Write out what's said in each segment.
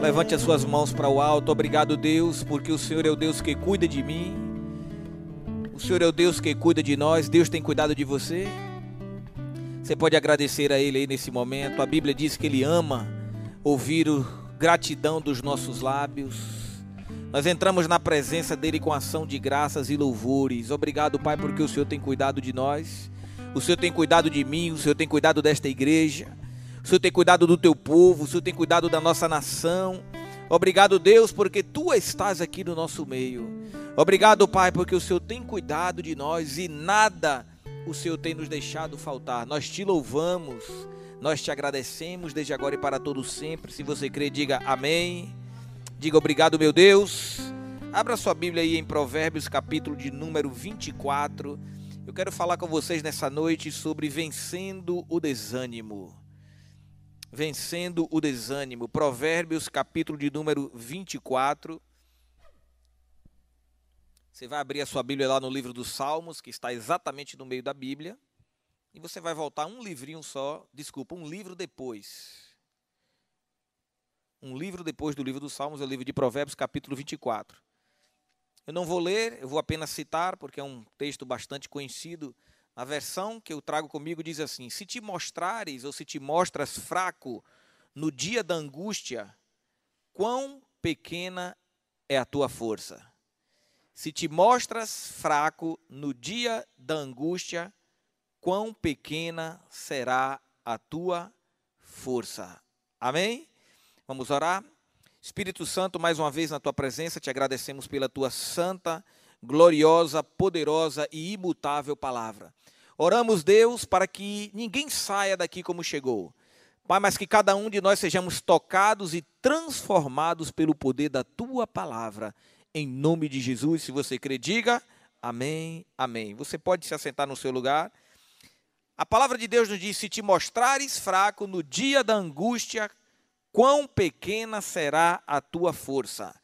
Levante as suas mãos para o alto. Obrigado, Deus, porque o Senhor é o Deus que cuida de mim. O Senhor é o Deus que cuida de nós. Deus tem cuidado de você. Você pode agradecer a Ele aí nesse momento. A Bíblia diz que Ele ama ouvir o gratidão dos nossos lábios. Nós entramos na presença dele com ação de graças e louvores. Obrigado, Pai, porque o Senhor tem cuidado de nós. O Senhor tem cuidado de mim, o Senhor tem cuidado desta igreja. O Senhor tem cuidado do teu povo, o Senhor tem cuidado da nossa nação. Obrigado, Deus, porque tu estás aqui no nosso meio. Obrigado, Pai, porque o Senhor tem cuidado de nós e nada o Senhor tem nos deixado faltar. Nós te louvamos, nós te agradecemos desde agora e para todo sempre. Se você crê, diga amém. Diga obrigado, meu Deus. Abra sua Bíblia aí em Provérbios, capítulo de número 24. Eu quero falar com vocês nessa noite sobre vencendo o desânimo vencendo o desânimo. Provérbios, capítulo de número 24. Você vai abrir a sua Bíblia lá no livro dos Salmos, que está exatamente no meio da Bíblia. E você vai voltar um livrinho só, desculpa, um livro depois. Um livro depois do livro dos Salmos é o livro de Provérbios, capítulo 24. Eu não vou ler, eu vou apenas citar, porque é um texto bastante conhecido a versão que eu trago comigo diz assim: Se te mostrares ou se te mostras fraco no dia da angústia, quão pequena é a tua força. Se te mostras fraco no dia da angústia, quão pequena será a tua força. Amém? Vamos orar? Espírito Santo, mais uma vez na tua presença, te agradecemos pela tua santa, gloriosa, poderosa e imutável palavra. Oramos, Deus, para que ninguém saia daqui como chegou. Pai, mas que cada um de nós sejamos tocados e transformados pelo poder da tua palavra. Em nome de Jesus, se você crê, diga amém, amém. Você pode se assentar no seu lugar. A palavra de Deus nos diz: se te mostrares fraco no dia da angústia, quão pequena será a tua força.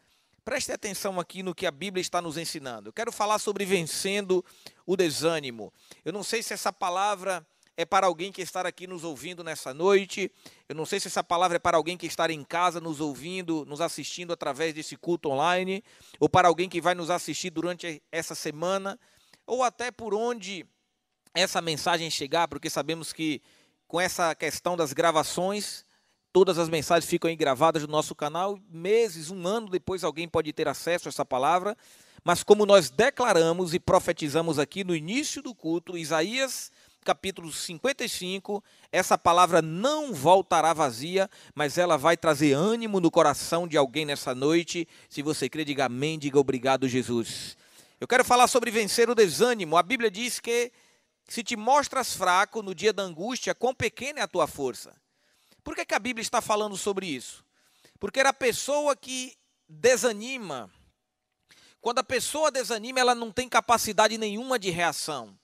Preste atenção aqui no que a Bíblia está nos ensinando. Eu quero falar sobre vencendo o desânimo. Eu não sei se essa palavra é para alguém que está aqui nos ouvindo nessa noite. Eu não sei se essa palavra é para alguém que está em casa nos ouvindo, nos assistindo através desse culto online, ou para alguém que vai nos assistir durante essa semana, ou até por onde essa mensagem chegar, porque sabemos que com essa questão das gravações, Todas as mensagens ficam aí gravadas no nosso canal. Meses, um ano depois, alguém pode ter acesso a essa palavra. Mas como nós declaramos e profetizamos aqui no início do culto, Isaías capítulo 55, essa palavra não voltará vazia, mas ela vai trazer ânimo no coração de alguém nessa noite. Se você crê, diga amém, diga obrigado, Jesus. Eu quero falar sobre vencer o desânimo. A Bíblia diz que se te mostras fraco no dia da angústia, quão pequena é a tua força. Por que, que a Bíblia está falando sobre isso? Porque era a pessoa que desanima. Quando a pessoa desanima, ela não tem capacidade nenhuma de reação.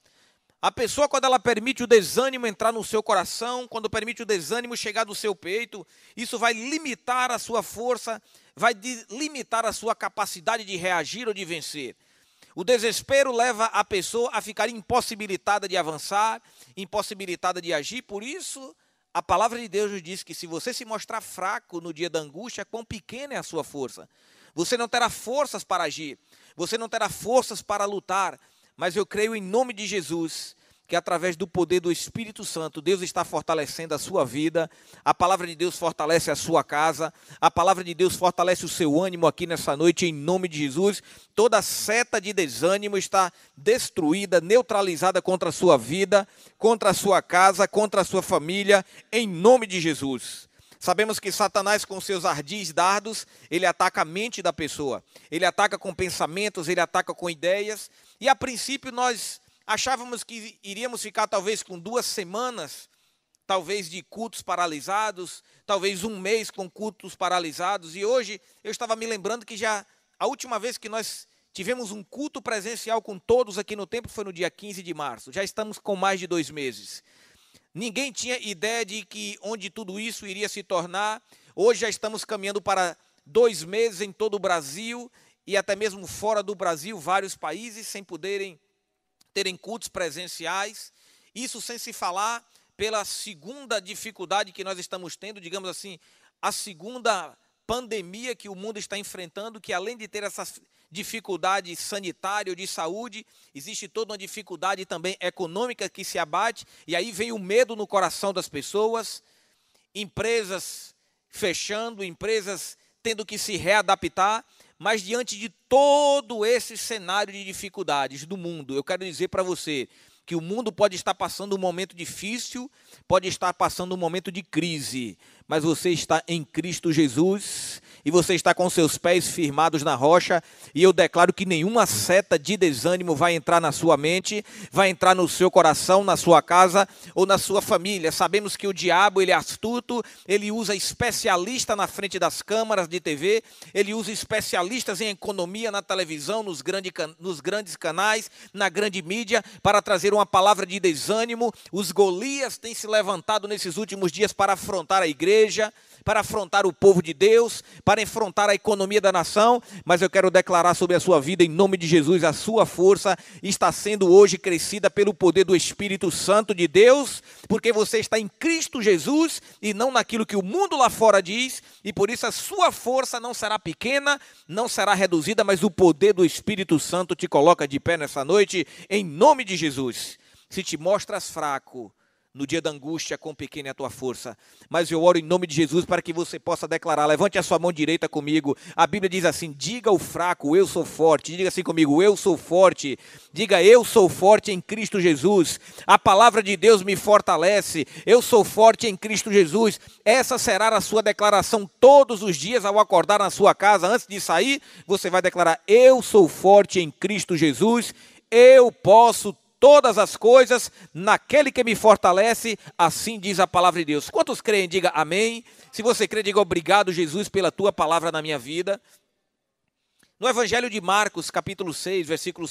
A pessoa, quando ela permite o desânimo entrar no seu coração, quando permite o desânimo chegar no seu peito, isso vai limitar a sua força, vai limitar a sua capacidade de reagir ou de vencer. O desespero leva a pessoa a ficar impossibilitada de avançar, impossibilitada de agir, por isso a palavra de Deus nos diz que se você se mostrar fraco no dia da angústia, quão pequena é a sua força. Você não terá forças para agir, você não terá forças para lutar, mas eu creio em nome de Jesus que através do poder do Espírito Santo, Deus está fortalecendo a sua vida, a palavra de Deus fortalece a sua casa, a palavra de Deus fortalece o seu ânimo aqui nessa noite, em nome de Jesus. Toda seta de desânimo está destruída, neutralizada contra a sua vida, contra a sua casa, contra a sua família, em nome de Jesus. Sabemos que Satanás, com seus ardis dardos, ele ataca a mente da pessoa, ele ataca com pensamentos, ele ataca com ideias, e a princípio nós Achávamos que iríamos ficar talvez com duas semanas, talvez de cultos paralisados, talvez um mês com cultos paralisados. E hoje eu estava me lembrando que já a última vez que nós tivemos um culto presencial com todos aqui no templo foi no dia 15 de março. Já estamos com mais de dois meses. Ninguém tinha ideia de que onde tudo isso iria se tornar. Hoje já estamos caminhando para dois meses em todo o Brasil e até mesmo fora do Brasil, vários países sem poderem terem cultos presenciais. Isso sem se falar pela segunda dificuldade que nós estamos tendo, digamos assim, a segunda pandemia que o mundo está enfrentando, que além de ter essa dificuldade sanitária ou de saúde, existe toda uma dificuldade também econômica que se abate, e aí vem o medo no coração das pessoas, empresas fechando, empresas tendo que se readaptar, mas diante de todo esse cenário de dificuldades do mundo, eu quero dizer para você que o mundo pode estar passando um momento difícil, pode estar passando um momento de crise, mas você está em Cristo Jesus e você está com seus pés firmados na rocha, e eu declaro que nenhuma seta de desânimo vai entrar na sua mente, vai entrar no seu coração, na sua casa ou na sua família. Sabemos que o diabo, ele é astuto, ele usa especialista na frente das câmaras de TV, ele usa especialistas em economia na televisão, nos, grande, nos grandes canais, na grande mídia, para trazer uma palavra de desânimo. Os Golias têm se levantado nesses últimos dias para afrontar a igreja, para afrontar o povo de Deus, para enfrentar a economia da nação, mas eu quero declarar sobre a sua vida, em nome de Jesus, a sua força está sendo hoje crescida pelo poder do Espírito Santo de Deus, porque você está em Cristo Jesus e não naquilo que o mundo lá fora diz, e por isso a sua força não será pequena, não será reduzida, mas o poder do Espírito Santo te coloca de pé nessa noite, em nome de Jesus. Se te mostras fraco, no dia da angústia, quão pequena é a tua força. Mas eu oro em nome de Jesus para que você possa declarar. Levante a sua mão direita comigo. A Bíblia diz assim: diga o fraco, eu sou forte. Diga assim comigo, eu sou forte. Diga, eu sou forte em Cristo Jesus. A palavra de Deus me fortalece. Eu sou forte em Cristo Jesus. Essa será a sua declaração todos os dias ao acordar na sua casa. Antes de sair, você vai declarar: eu sou forte em Cristo Jesus. Eu posso todas as coisas naquele que me fortalece, assim diz a palavra de Deus. Quantos creem, diga amém. Se você crê, diga obrigado, Jesus, pela tua palavra na minha vida. No Evangelho de Marcos, capítulo 6, versículo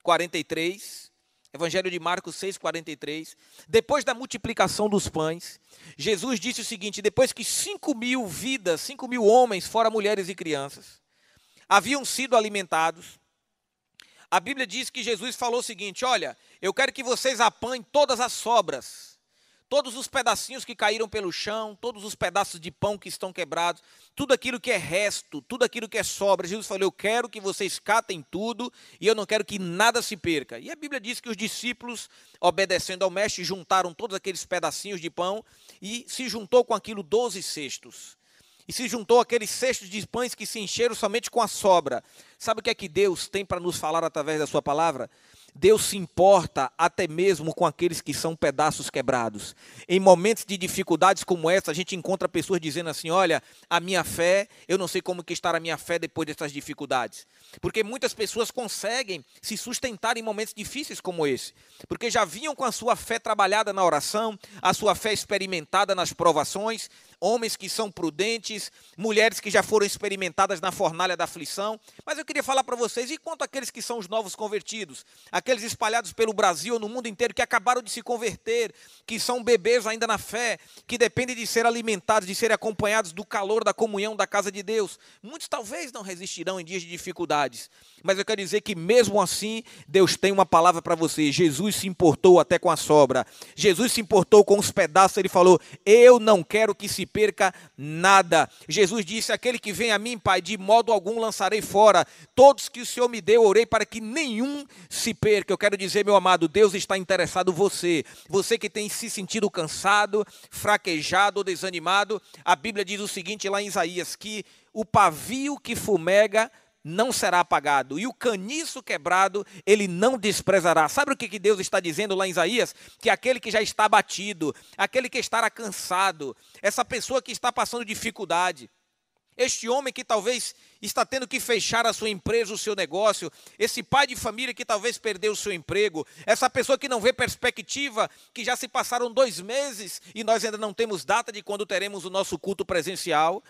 43. Evangelho de Marcos 6, 43. Depois da multiplicação dos pães, Jesus disse o seguinte: depois que 5 mil vidas, 5 mil homens, fora mulheres e crianças, haviam sido alimentados, a Bíblia diz que Jesus falou o seguinte: Olha, eu quero que vocês apanhem todas as sobras, todos os pedacinhos que caíram pelo chão, todos os pedaços de pão que estão quebrados, tudo aquilo que é resto, tudo aquilo que é sobra. Jesus falou: Eu quero que vocês catem tudo e eu não quero que nada se perca. E a Bíblia diz que os discípulos, obedecendo ao mestre, juntaram todos aqueles pedacinhos de pão e se juntou com aquilo doze cestos e se juntou aqueles cestos de pães que se encheram somente com a sobra. Sabe o que é que Deus tem para nos falar através da sua palavra? Deus se importa até mesmo com aqueles que são pedaços quebrados. Em momentos de dificuldades como essa, a gente encontra pessoas dizendo assim: "Olha, a minha fé, eu não sei como que está a minha fé depois dessas dificuldades". Porque muitas pessoas conseguem se sustentar em momentos difíceis como esse, porque já vinham com a sua fé trabalhada na oração, a sua fé experimentada nas provações, homens que são prudentes, mulheres que já foram experimentadas na fornalha da aflição. Mas eu queria falar para vocês, e quanto aqueles que são os novos convertidos, aqueles espalhados pelo Brasil no mundo inteiro que acabaram de se converter, que são bebês ainda na fé, que dependem de ser alimentados, de serem acompanhados do calor da comunhão da casa de Deus. Muitos talvez não resistirão em dias de dificuldades, mas eu quero dizer que mesmo assim, Deus tem uma palavra para você. Jesus se importou até com a sobra. Jesus se importou com os pedaços, ele falou: "Eu não quero que se perca nada. Jesus disse: Aquele que vem a mim, Pai, de modo algum lançarei fora. Todos que o Senhor me deu, orei para que nenhum se perca. Eu quero dizer, meu amado, Deus está interessado em você. Você que tem se sentido cansado, fraquejado ou desanimado. A Bíblia diz o seguinte lá em Isaías: que o pavio que fumega não será apagado, e o caniço quebrado ele não desprezará. Sabe o que, que Deus está dizendo lá em Isaías? Que aquele que já está abatido, aquele que estará cansado, essa pessoa que está passando dificuldade, este homem que talvez está tendo que fechar a sua empresa, o seu negócio, esse pai de família que talvez perdeu o seu emprego, essa pessoa que não vê perspectiva, que já se passaram dois meses e nós ainda não temos data de quando teremos o nosso culto presencial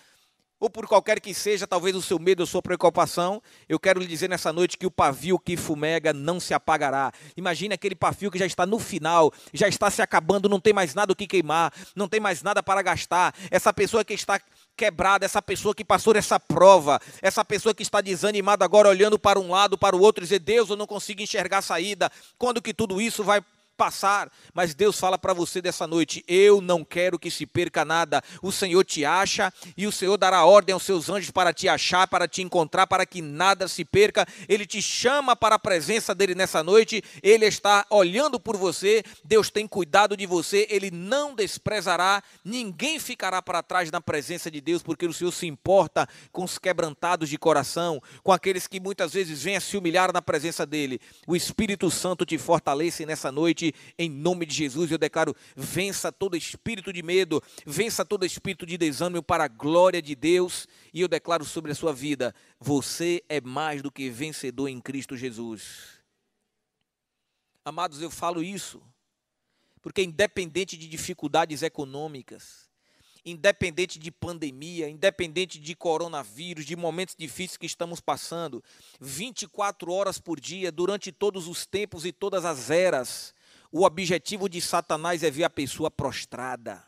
ou por qualquer que seja, talvez o seu medo ou sua preocupação, eu quero lhe dizer nessa noite que o pavio que fumega não se apagará. Imagine aquele pavio que já está no final, já está se acabando, não tem mais nada o que queimar, não tem mais nada para gastar. Essa pessoa que está quebrada, essa pessoa que passou essa prova, essa pessoa que está desanimada agora olhando para um lado, para o outro, dizer: "Deus, eu não consigo enxergar a saída. Quando que tudo isso vai passar, mas Deus fala para você dessa noite: eu não quero que se perca nada. O Senhor te acha e o Senhor dará ordem aos seus anjos para te achar, para te encontrar, para que nada se perca. Ele te chama para a presença dele nessa noite. Ele está olhando por você. Deus tem cuidado de você. Ele não desprezará. Ninguém ficará para trás na presença de Deus, porque o Senhor se importa com os quebrantados de coração, com aqueles que muitas vezes vêm a se humilhar na presença dele. O Espírito Santo te fortalece nessa noite em nome de Jesus, eu declaro: vença todo espírito de medo, vença todo espírito de desânimo para a glória de Deus. E eu declaro sobre a sua vida: você é mais do que vencedor em Cristo Jesus. Amados, eu falo isso porque, independente de dificuldades econômicas, independente de pandemia, independente de coronavírus, de momentos difíceis que estamos passando, 24 horas por dia, durante todos os tempos e todas as eras, o objetivo de Satanás é ver a pessoa prostrada.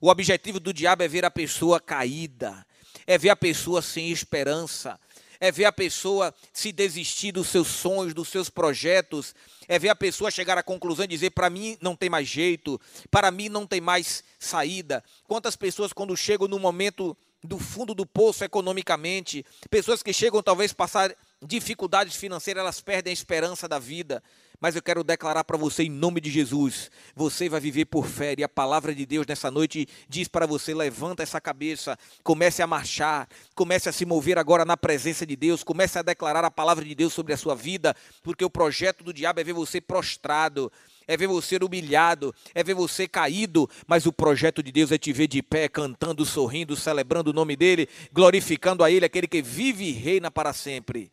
O objetivo do diabo é ver a pessoa caída, é ver a pessoa sem esperança, é ver a pessoa se desistir dos seus sonhos, dos seus projetos, é ver a pessoa chegar à conclusão e dizer: para mim não tem mais jeito, para mim não tem mais saída. Quantas pessoas, quando chegam no momento do fundo do poço economicamente, pessoas que chegam talvez passar dificuldades financeiras, elas perdem a esperança da vida. Mas eu quero declarar para você, em nome de Jesus, você vai viver por fé. E a palavra de Deus nessa noite diz para você: levanta essa cabeça, comece a marchar, comece a se mover agora na presença de Deus, comece a declarar a palavra de Deus sobre a sua vida, porque o projeto do diabo é ver você prostrado, é ver você humilhado, é ver você caído, mas o projeto de Deus é te ver de pé, cantando, sorrindo, celebrando o nome dele, glorificando a Ele, aquele que vive e reina para sempre.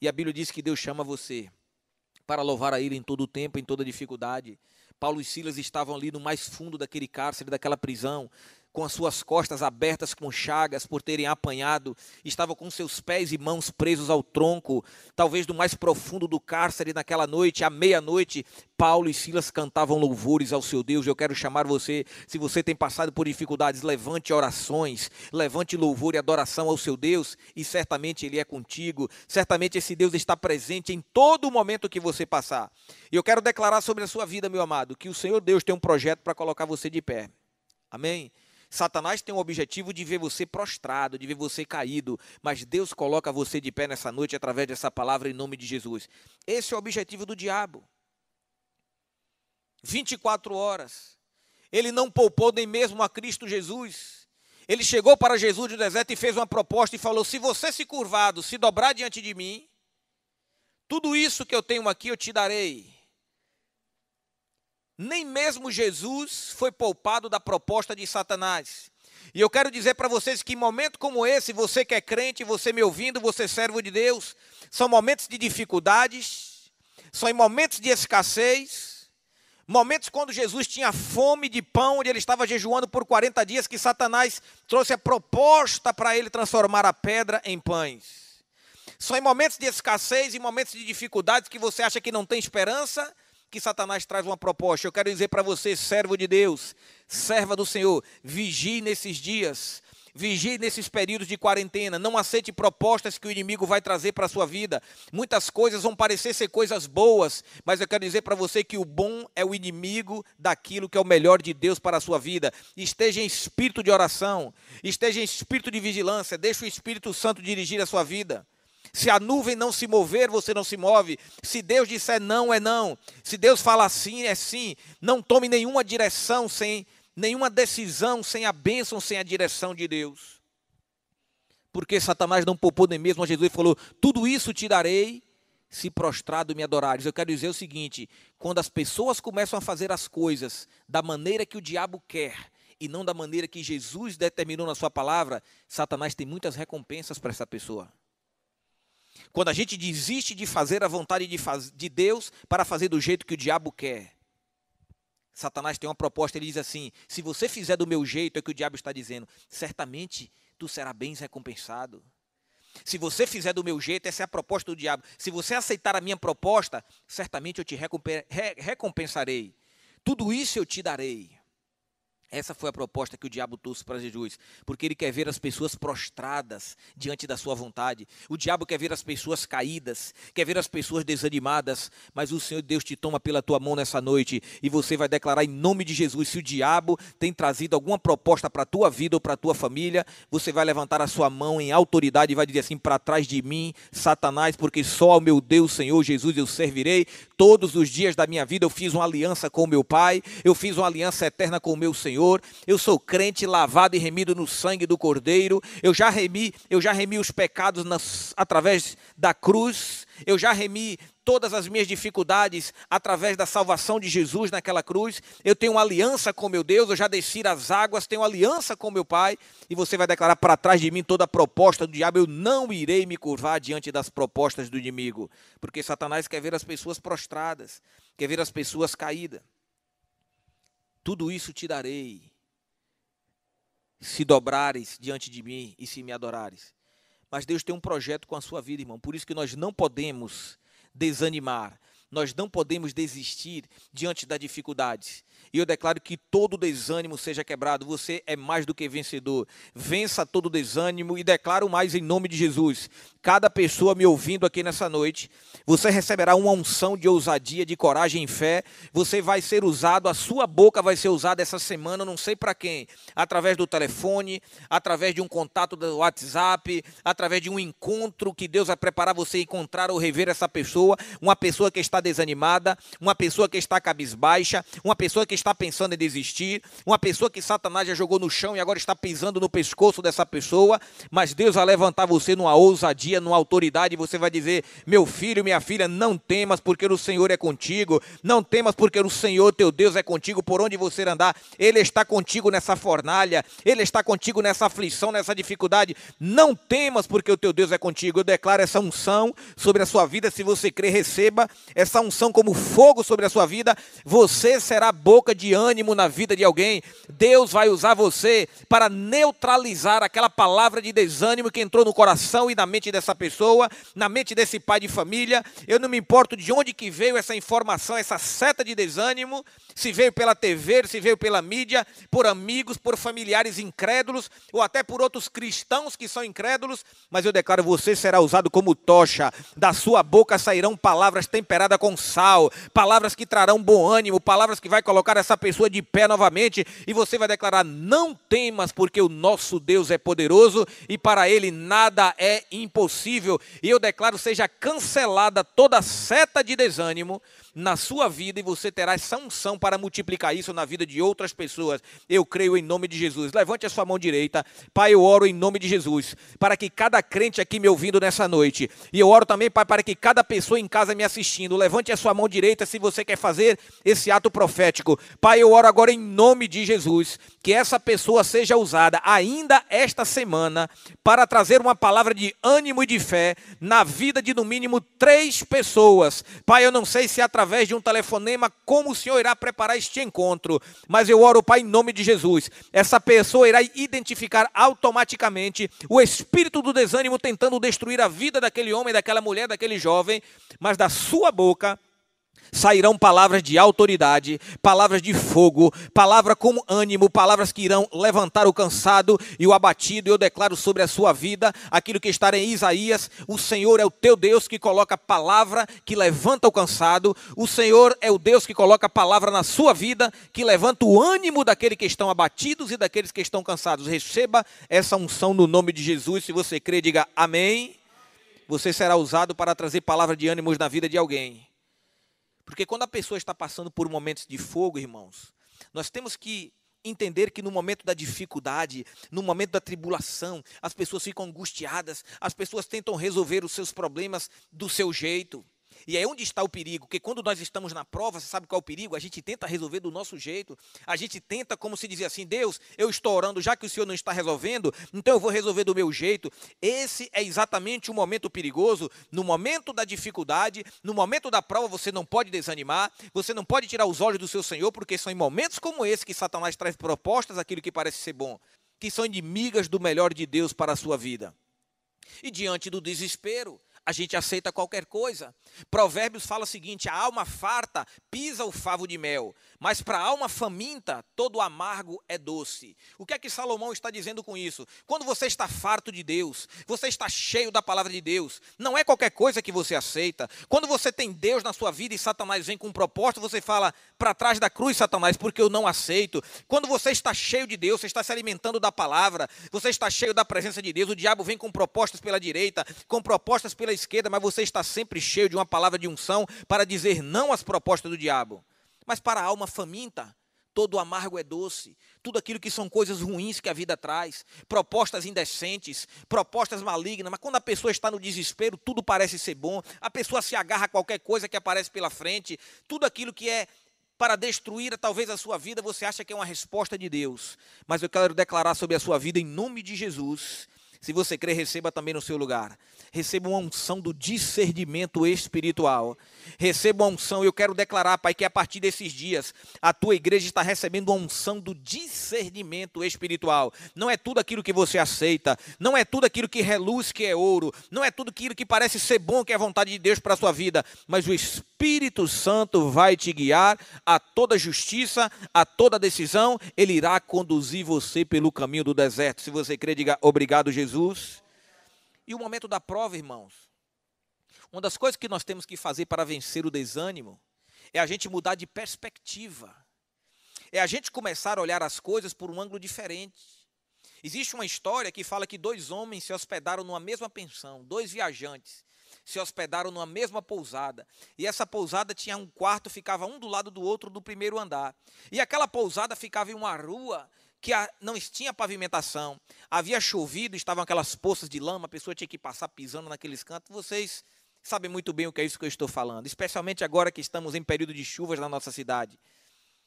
E a Bíblia diz que Deus chama você para louvar a Ele em todo o tempo, em toda dificuldade. Paulo e Silas estavam ali no mais fundo daquele cárcere, daquela prisão, com as suas costas abertas com chagas por terem apanhado, estava com seus pés e mãos presos ao tronco, talvez do mais profundo do cárcere naquela noite, à meia-noite, Paulo e Silas cantavam louvores ao seu Deus. Eu quero chamar você, se você tem passado por dificuldades, levante orações, levante louvor e adoração ao seu Deus, e certamente Ele é contigo, certamente esse Deus está presente em todo momento que você passar. E eu quero declarar sobre a sua vida, meu amado, que o Senhor Deus tem um projeto para colocar você de pé. Amém? Satanás tem o objetivo de ver você prostrado, de ver você caído, mas Deus coloca você de pé nessa noite através dessa palavra em nome de Jesus. Esse é o objetivo do diabo. 24 horas. Ele não poupou nem mesmo a Cristo Jesus. Ele chegou para Jesus no deserto e fez uma proposta e falou: Se você se curvado, se dobrar diante de mim, tudo isso que eu tenho aqui eu te darei. Nem mesmo Jesus foi poupado da proposta de Satanás. E eu quero dizer para vocês que em momento como esse, você que é crente, você me ouvindo, você é servo de Deus, são momentos de dificuldades, são momentos de escassez, momentos quando Jesus tinha fome de pão, onde ele estava jejuando por 40 dias, que Satanás trouxe a proposta para ele transformar a pedra em pães. São em momentos de escassez, em momentos de dificuldades que você acha que não tem esperança, que Satanás traz uma proposta. Eu quero dizer para você, servo de Deus, serva do Senhor, vigie nesses dias, vigie nesses períodos de quarentena. Não aceite propostas que o inimigo vai trazer para a sua vida. Muitas coisas vão parecer ser coisas boas, mas eu quero dizer para você que o bom é o inimigo daquilo que é o melhor de Deus para a sua vida. Esteja em espírito de oração, esteja em espírito de vigilância, deixe o Espírito Santo dirigir a sua vida. Se a nuvem não se mover, você não se move. Se Deus disser não, é não. Se Deus fala sim, é sim. Não tome nenhuma direção sem nenhuma decisão sem a bênção, sem a direção de Deus. Porque Satanás não poupou nem mesmo a Jesus e falou: Tudo isso te darei se prostrado me adorares. Eu quero dizer o seguinte: quando as pessoas começam a fazer as coisas da maneira que o diabo quer e não da maneira que Jesus determinou na sua palavra, Satanás tem muitas recompensas para essa pessoa. Quando a gente desiste de fazer a vontade de, faz, de Deus para fazer do jeito que o diabo quer. Satanás tem uma proposta, ele diz assim: se você fizer do meu jeito, é o que o diabo está dizendo, certamente tu serás bem recompensado. Se você fizer do meu jeito, essa é a proposta do diabo. Se você aceitar a minha proposta, certamente eu te recompensarei. Tudo isso eu te darei. Essa foi a proposta que o diabo trouxe para Jesus, porque ele quer ver as pessoas prostradas diante da sua vontade. O diabo quer ver as pessoas caídas, quer ver as pessoas desanimadas, mas o Senhor Deus te toma pela tua mão nessa noite e você vai declarar em nome de Jesus, se o diabo tem trazido alguma proposta para a tua vida ou para a tua família, você vai levantar a sua mão em autoridade e vai dizer assim: "Para trás de mim, Satanás, porque só ao meu Deus, Senhor Jesus, eu servirei todos os dias da minha vida. Eu fiz uma aliança com o meu Pai, eu fiz uma aliança eterna com o meu Senhor Senhor. Eu sou crente lavado e remido no sangue do Cordeiro. Eu já remi, eu já remi os pecados nas, através da cruz. Eu já remi todas as minhas dificuldades através da salvação de Jesus naquela cruz. Eu tenho aliança com meu Deus, eu já desci as águas, tenho aliança com meu Pai, e você vai declarar para trás de mim toda a proposta do diabo. Eu não irei me curvar diante das propostas do inimigo, porque Satanás quer ver as pessoas prostradas, quer ver as pessoas caídas. Tudo isso te darei, se dobrares diante de mim e se me adorares. Mas Deus tem um projeto com a sua vida, irmão. Por isso que nós não podemos desanimar, nós não podemos desistir diante das dificuldades. E eu declaro que todo desânimo seja quebrado. Você é mais do que vencedor. Vença todo desânimo e declaro mais em nome de Jesus. Cada pessoa me ouvindo aqui nessa noite, você receberá uma unção de ousadia, de coragem e fé. Você vai ser usado, a sua boca vai ser usada essa semana, não sei para quem, através do telefone, através de um contato do WhatsApp, através de um encontro que Deus vai preparar você encontrar ou rever essa pessoa, uma pessoa que está desanimada, uma pessoa que está cabisbaixa, uma pessoa que está pensando em desistir, uma pessoa que Satanás já jogou no chão e agora está pisando no pescoço dessa pessoa, mas Deus vai levantar você numa ousadia, numa autoridade, você vai dizer: Meu filho, minha filha, não temas, porque o Senhor é contigo, não temas, porque o Senhor teu Deus é contigo por onde você andar, Ele está contigo nessa fornalha, Ele está contigo nessa aflição, nessa dificuldade. Não temas, porque o teu Deus é contigo. Eu declaro essa unção sobre a sua vida, se você crer, receba essa unção como fogo sobre a sua vida, você será boca de ânimo na vida de alguém, Deus vai usar você para neutralizar aquela palavra de desânimo que entrou no coração e na mente dessa pessoa, na mente desse pai de família. Eu não me importo de onde que veio essa informação, essa seta de desânimo, se veio pela TV, se veio pela mídia, por amigos, por familiares incrédulos, ou até por outros cristãos que são incrédulos, mas eu declaro: você será usado como tocha, da sua boca sairão palavras temperadas com sal, palavras que trarão bom ânimo, palavras que vai colocar essa pessoa de pé novamente, e você vai declarar: não temas, porque o nosso Deus é poderoso e para ele nada é impossível. E eu declaro: seja cancelada toda seta de desânimo na sua vida e você terá essa unção para multiplicar isso na vida de outras pessoas. Eu creio em nome de Jesus. Levante a sua mão direita. Pai, eu oro em nome de Jesus, para que cada crente aqui me ouvindo nessa noite, e eu oro também, Pai, para que cada pessoa em casa me assistindo, levante a sua mão direita se você quer fazer esse ato profético. Pai, eu oro agora em nome de Jesus, que essa pessoa seja usada ainda esta semana para trazer uma palavra de ânimo e de fé na vida de no mínimo três pessoas. Pai, eu não sei se através através de um telefonema como o Senhor irá preparar este encontro. Mas eu oro, Pai, em nome de Jesus. Essa pessoa irá identificar automaticamente o espírito do desânimo tentando destruir a vida daquele homem, daquela mulher, daquele jovem, mas da sua boca sairão palavras de autoridade, palavras de fogo, palavra com ânimo, palavras que irão levantar o cansado e o abatido. Eu declaro sobre a sua vida aquilo que está em Isaías: o Senhor é o teu Deus que coloca palavra que levanta o cansado. O Senhor é o Deus que coloca palavra na sua vida que levanta o ânimo daqueles que estão abatidos e daqueles que estão cansados. Receba essa unção no nome de Jesus. Se você crê, diga amém. Você será usado para trazer palavra de ânimos na vida de alguém. Porque quando a pessoa está passando por momentos de fogo, irmãos, nós temos que entender que no momento da dificuldade, no momento da tribulação, as pessoas ficam angustiadas, as pessoas tentam resolver os seus problemas do seu jeito. E é onde está o perigo, porque quando nós estamos na prova, você sabe qual é o perigo? A gente tenta resolver do nosso jeito, a gente tenta, como se dizia assim, Deus, eu estou orando, já que o Senhor não está resolvendo, então eu vou resolver do meu jeito. Esse é exatamente o momento perigoso, no momento da dificuldade, no momento da prova, você não pode desanimar, você não pode tirar os olhos do seu Senhor, porque são em momentos como esse que Satanás traz propostas, aquilo que parece ser bom, que são inimigas do melhor de Deus para a sua vida. E diante do desespero, a gente aceita qualquer coisa. Provérbios fala o seguinte: a alma farta pisa o favo de mel, mas para a alma faminta todo amargo é doce. O que é que Salomão está dizendo com isso? Quando você está farto de Deus, você está cheio da palavra de Deus, não é qualquer coisa que você aceita. Quando você tem Deus na sua vida e Satanás vem com um propósito, você fala para trás da cruz, Satanás, porque eu não aceito. Quando você está cheio de Deus, você está se alimentando da palavra, você está cheio da presença de Deus, o diabo vem com propostas pela direita, com propostas pela esquerda, mas você está sempre cheio de uma palavra de unção para dizer não às propostas do diabo. Mas para a alma faminta, todo amargo é doce. Tudo aquilo que são coisas ruins que a vida traz, propostas indecentes, propostas malignas, mas quando a pessoa está no desespero, tudo parece ser bom. A pessoa se agarra a qualquer coisa que aparece pela frente, tudo aquilo que é para destruir talvez a sua vida, você acha que é uma resposta de Deus. Mas eu quero declarar sobre a sua vida em nome de Jesus se você crê, receba também no seu lugar. Receba uma unção do discernimento espiritual. Receba uma unção. Eu quero declarar, Pai, que a partir desses dias a tua igreja está recebendo uma unção do discernimento espiritual. Não é tudo aquilo que você aceita, não é tudo aquilo que reluz que é ouro, não é tudo aquilo que parece ser bom que é vontade de Deus para a sua vida, mas o Espírito Santo vai te guiar a toda justiça, a toda decisão. Ele irá conduzir você pelo caminho do deserto. Se você crê, diga obrigado, Jesus Jesus. E o momento da prova, irmãos. Uma das coisas que nós temos que fazer para vencer o desânimo é a gente mudar de perspectiva. É a gente começar a olhar as coisas por um ângulo diferente. Existe uma história que fala que dois homens se hospedaram numa mesma pensão, dois viajantes se hospedaram numa mesma pousada. E essa pousada tinha um quarto, ficava um do lado do outro do primeiro andar. E aquela pousada ficava em uma rua que não tinha pavimentação, havia chovido, estavam aquelas poças de lama, a pessoa tinha que passar pisando naqueles cantos. Vocês sabem muito bem o que é isso que eu estou falando, especialmente agora que estamos em período de chuvas na nossa cidade.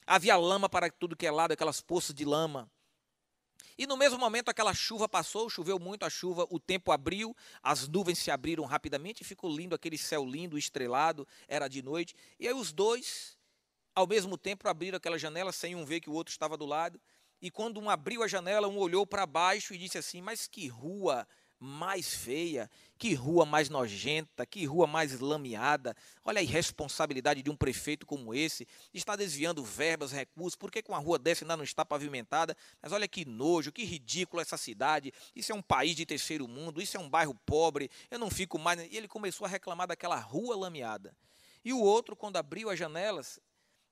Havia lama para tudo que é lado, aquelas poças de lama. E no mesmo momento aquela chuva passou, choveu muito a chuva, o tempo abriu, as nuvens se abriram rapidamente ficou lindo, aquele céu lindo, estrelado, era de noite. E aí os dois, ao mesmo tempo, abriram aquela janela sem um ver que o outro estava do lado. E quando um abriu a janela, um olhou para baixo e disse assim: Mas que rua mais feia, que rua mais nojenta, que rua mais lameada. Olha a irresponsabilidade de um prefeito como esse, está desviando verbas, recursos, por que, uma rua dessa ainda não está pavimentada? Mas olha que nojo, que ridículo essa cidade, isso é um país de terceiro mundo, isso é um bairro pobre, eu não fico mais... E ele começou a reclamar daquela rua lameada. E o outro, quando abriu as janelas,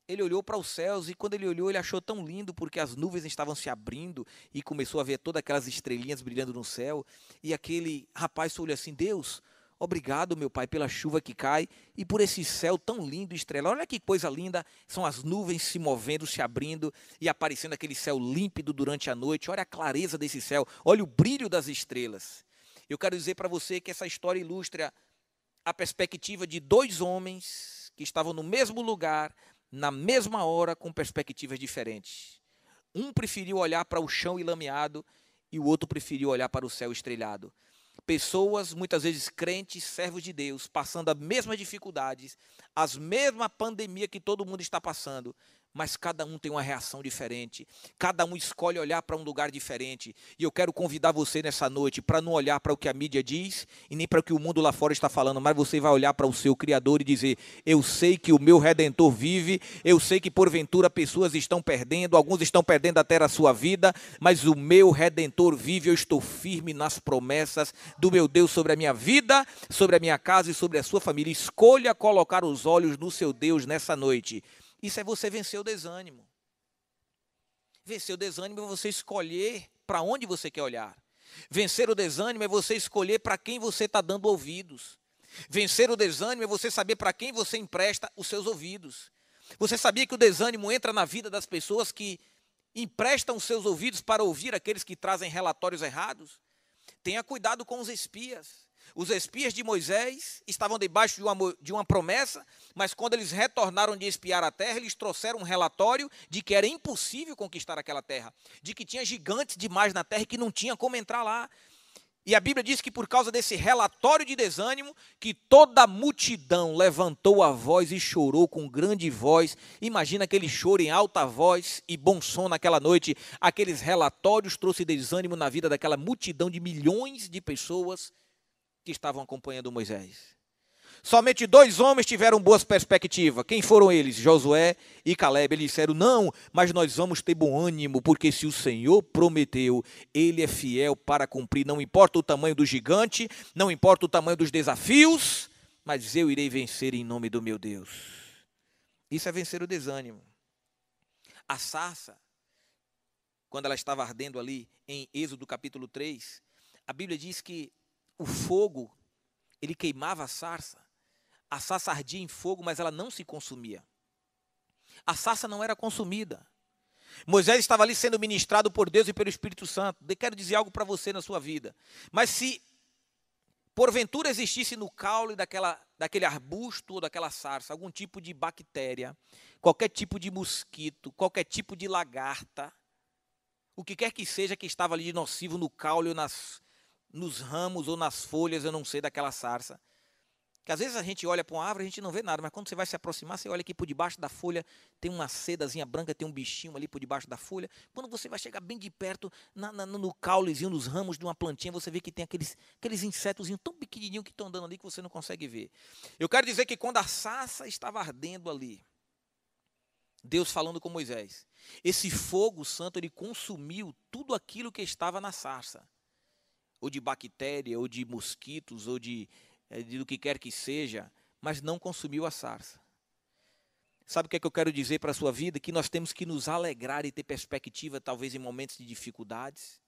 ele olhou para os céus e quando ele olhou, ele achou tão lindo porque as nuvens estavam se abrindo e começou a ver todas aquelas estrelinhas brilhando no céu. E aquele rapaz olhou assim: Deus, obrigado, meu pai, pela chuva que cai e por esse céu tão lindo estrela. Olha que coisa linda, são as nuvens se movendo, se abrindo e aparecendo aquele céu límpido durante a noite. Olha a clareza desse céu, olha o brilho das estrelas. Eu quero dizer para você que essa história ilustra a perspectiva de dois homens que estavam no mesmo lugar, na mesma hora com perspectivas diferentes. Um preferiu olhar para o chão ilameado e o outro preferiu olhar para o céu estrelado. Pessoas, muitas vezes crentes, servos de Deus, passando as mesmas dificuldades, as mesma pandemia que todo mundo está passando, mas cada um tem uma reação diferente, cada um escolhe olhar para um lugar diferente. E eu quero convidar você nessa noite para não olhar para o que a mídia diz e nem para o que o mundo lá fora está falando, mas você vai olhar para o seu Criador e dizer: Eu sei que o meu redentor vive, eu sei que porventura pessoas estão perdendo, alguns estão perdendo até a sua vida, mas o meu redentor vive, eu estou firme nas promessas do meu Deus sobre a minha vida, sobre a minha casa e sobre a sua família. Escolha colocar os olhos no seu Deus nessa noite isso é você vencer o desânimo. Vencer o desânimo é você escolher para onde você quer olhar. Vencer o desânimo é você escolher para quem você está dando ouvidos. Vencer o desânimo é você saber para quem você empresta os seus ouvidos. Você sabia que o desânimo entra na vida das pessoas que emprestam os seus ouvidos para ouvir aqueles que trazem relatórios errados? Tenha cuidado com os espias. Os espias de Moisés estavam debaixo de uma, de uma promessa, mas quando eles retornaram de espiar a terra, eles trouxeram um relatório de que era impossível conquistar aquela terra, de que tinha gigantes demais na terra e que não tinha como entrar lá. E a Bíblia diz que por causa desse relatório de desânimo, que toda a multidão levantou a voz e chorou com grande voz. Imagina aquele choro em alta voz e bom som naquela noite. Aqueles relatórios trouxe desânimo na vida daquela multidão de milhões de pessoas que estavam acompanhando Moisés. Somente dois homens tiveram boas perspectivas. Quem foram eles? Josué e Caleb. Eles disseram: Não, mas nós vamos ter bom ânimo, porque se o Senhor prometeu, ele é fiel para cumprir. Não importa o tamanho do gigante, não importa o tamanho dos desafios, mas eu irei vencer em nome do meu Deus. Isso é vencer o desânimo. A sarça, quando ela estava ardendo ali em Êxodo capítulo 3, a Bíblia diz que o fogo, ele queimava a sarça. A sarça ardia em fogo, mas ela não se consumia. A sarça não era consumida. Moisés estava ali sendo ministrado por Deus e pelo Espírito Santo. Eu quero dizer algo para você na sua vida. Mas se porventura existisse no caule daquela, daquele arbusto ou daquela sarça algum tipo de bactéria, qualquer tipo de mosquito, qualquer tipo de lagarta, o que quer que seja que estava ali de nocivo no caule ou nas, nos ramos ou nas folhas, eu não sei, daquela sarça, que às vezes a gente olha para uma árvore a gente não vê nada, mas quando você vai se aproximar, você olha aqui por debaixo da folha, tem uma sedazinha branca, tem um bichinho ali por debaixo da folha. Quando você vai chegar bem de perto, na, na, no caulezinho, nos ramos de uma plantinha, você vê que tem aqueles, aqueles insetos tão pequenininhos que estão andando ali que você não consegue ver. Eu quero dizer que quando a sarça estava ardendo ali, Deus falando com Moisés, esse fogo santo, ele consumiu tudo aquilo que estava na sarça. Ou de bactéria, ou de mosquitos, ou de é, do que quer que seja, mas não consumiu a sarça. Sabe o que é que eu quero dizer para a sua vida? Que nós temos que nos alegrar e ter perspectiva, talvez em momentos de dificuldades.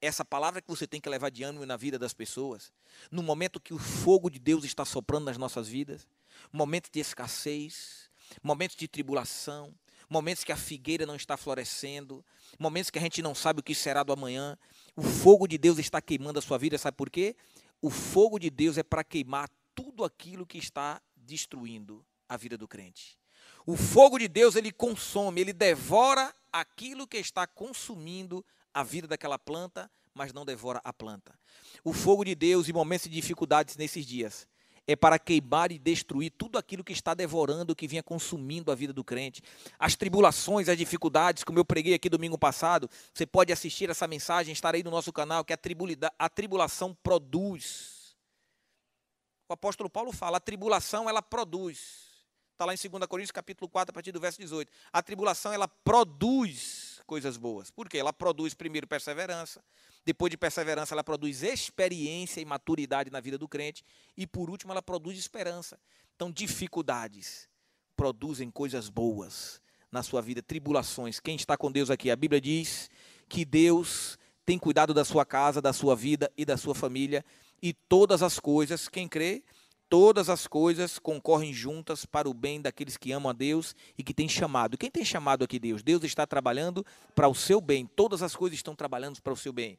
Essa palavra que você tem que levar de ânimo na vida das pessoas, no momento que o fogo de Deus está soprando nas nossas vidas, momentos de escassez, momentos de tribulação, momentos que a figueira não está florescendo, momentos que a gente não sabe o que será do amanhã. O fogo de Deus está queimando a sua vida, sabe por quê? o fogo de Deus é para queimar tudo aquilo que está destruindo a vida do crente. O fogo de Deus, ele consome, ele devora aquilo que está consumindo a vida daquela planta, mas não devora a planta. O fogo de Deus, em momentos de dificuldades nesses dias, é para queimar e destruir tudo aquilo que está devorando, que vinha consumindo a vida do crente. As tribulações, as dificuldades, como eu preguei aqui domingo passado, você pode assistir essa mensagem, estar aí no nosso canal, que a, a tribulação produz. O apóstolo Paulo fala, a tribulação ela produz. Está lá em 2 Coríntios capítulo 4, a partir do verso 18. A tribulação ela produz coisas boas. Por quê? Ela produz primeiro perseverança, depois de perseverança, ela produz experiência e maturidade na vida do crente. E por último, ela produz esperança. Então, dificuldades produzem coisas boas na sua vida, tribulações. Quem está com Deus aqui? A Bíblia diz que Deus tem cuidado da sua casa, da sua vida e da sua família. E todas as coisas, quem crê, todas as coisas concorrem juntas para o bem daqueles que amam a Deus e que têm chamado. Quem tem chamado aqui Deus? Deus está trabalhando para o seu bem. Todas as coisas estão trabalhando para o seu bem.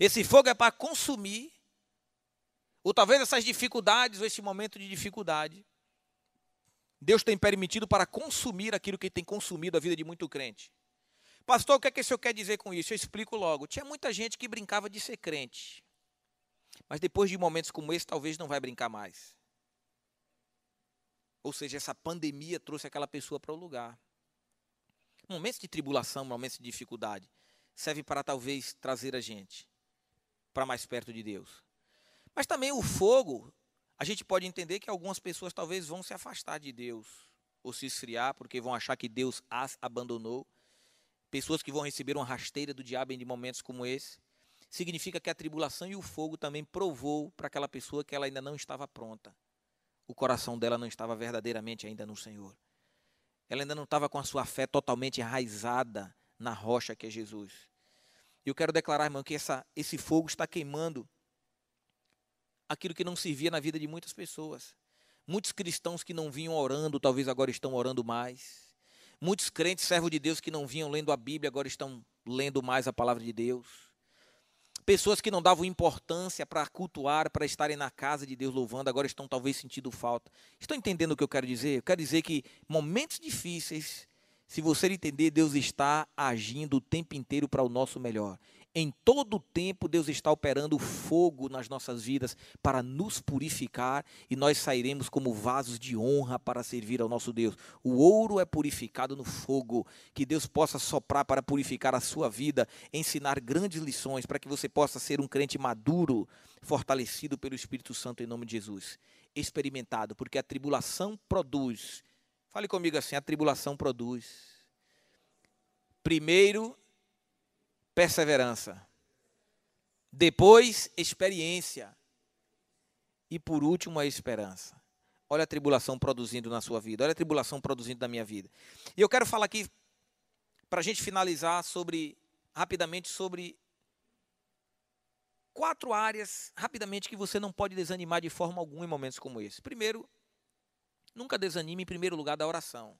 Esse fogo é para consumir, ou talvez essas dificuldades, ou esse momento de dificuldade. Deus tem permitido para consumir aquilo que tem consumido a vida de muito crente. Pastor, o que é que o senhor quer dizer com isso? Eu explico logo. Tinha muita gente que brincava de ser crente. Mas depois de momentos como esse, talvez não vai brincar mais. Ou seja, essa pandemia trouxe aquela pessoa para o lugar. Momentos de tribulação, momentos de dificuldade, serve para talvez trazer a gente para mais perto de Deus. Mas também o fogo, a gente pode entender que algumas pessoas talvez vão se afastar de Deus ou se esfriar porque vão achar que Deus as abandonou. Pessoas que vão receber uma rasteira do diabo em momentos como esse significa que a tribulação e o fogo também provou para aquela pessoa que ela ainda não estava pronta. O coração dela não estava verdadeiramente ainda no Senhor. Ela ainda não estava com a sua fé totalmente enraizada na rocha que é Jesus. E eu quero declarar, irmão, que essa, esse fogo está queimando aquilo que não servia na vida de muitas pessoas. Muitos cristãos que não vinham orando, talvez agora estão orando mais. Muitos crentes, servos de Deus, que não vinham lendo a Bíblia, agora estão lendo mais a palavra de Deus. Pessoas que não davam importância para cultuar, para estarem na casa de Deus louvando, agora estão talvez sentindo falta. Estão entendendo o que eu quero dizer? Eu quero dizer que momentos difíceis, se você entender, Deus está agindo o tempo inteiro para o nosso melhor. Em todo o tempo, Deus está operando fogo nas nossas vidas para nos purificar e nós sairemos como vasos de honra para servir ao nosso Deus. O ouro é purificado no fogo. Que Deus possa soprar para purificar a sua vida, ensinar grandes lições para que você possa ser um crente maduro, fortalecido pelo Espírito Santo em nome de Jesus. Experimentado, porque a tribulação produz. Fale comigo assim: a tribulação produz. Primeiro, perseverança. Depois, experiência. E por último, a esperança. Olha a tribulação produzindo na sua vida, olha a tribulação produzindo na minha vida. E eu quero falar aqui, para a gente finalizar, sobre, rapidamente, sobre quatro áreas, rapidamente, que você não pode desanimar de forma alguma em momentos como esse. Primeiro, nunca desanime, em primeiro lugar, da oração.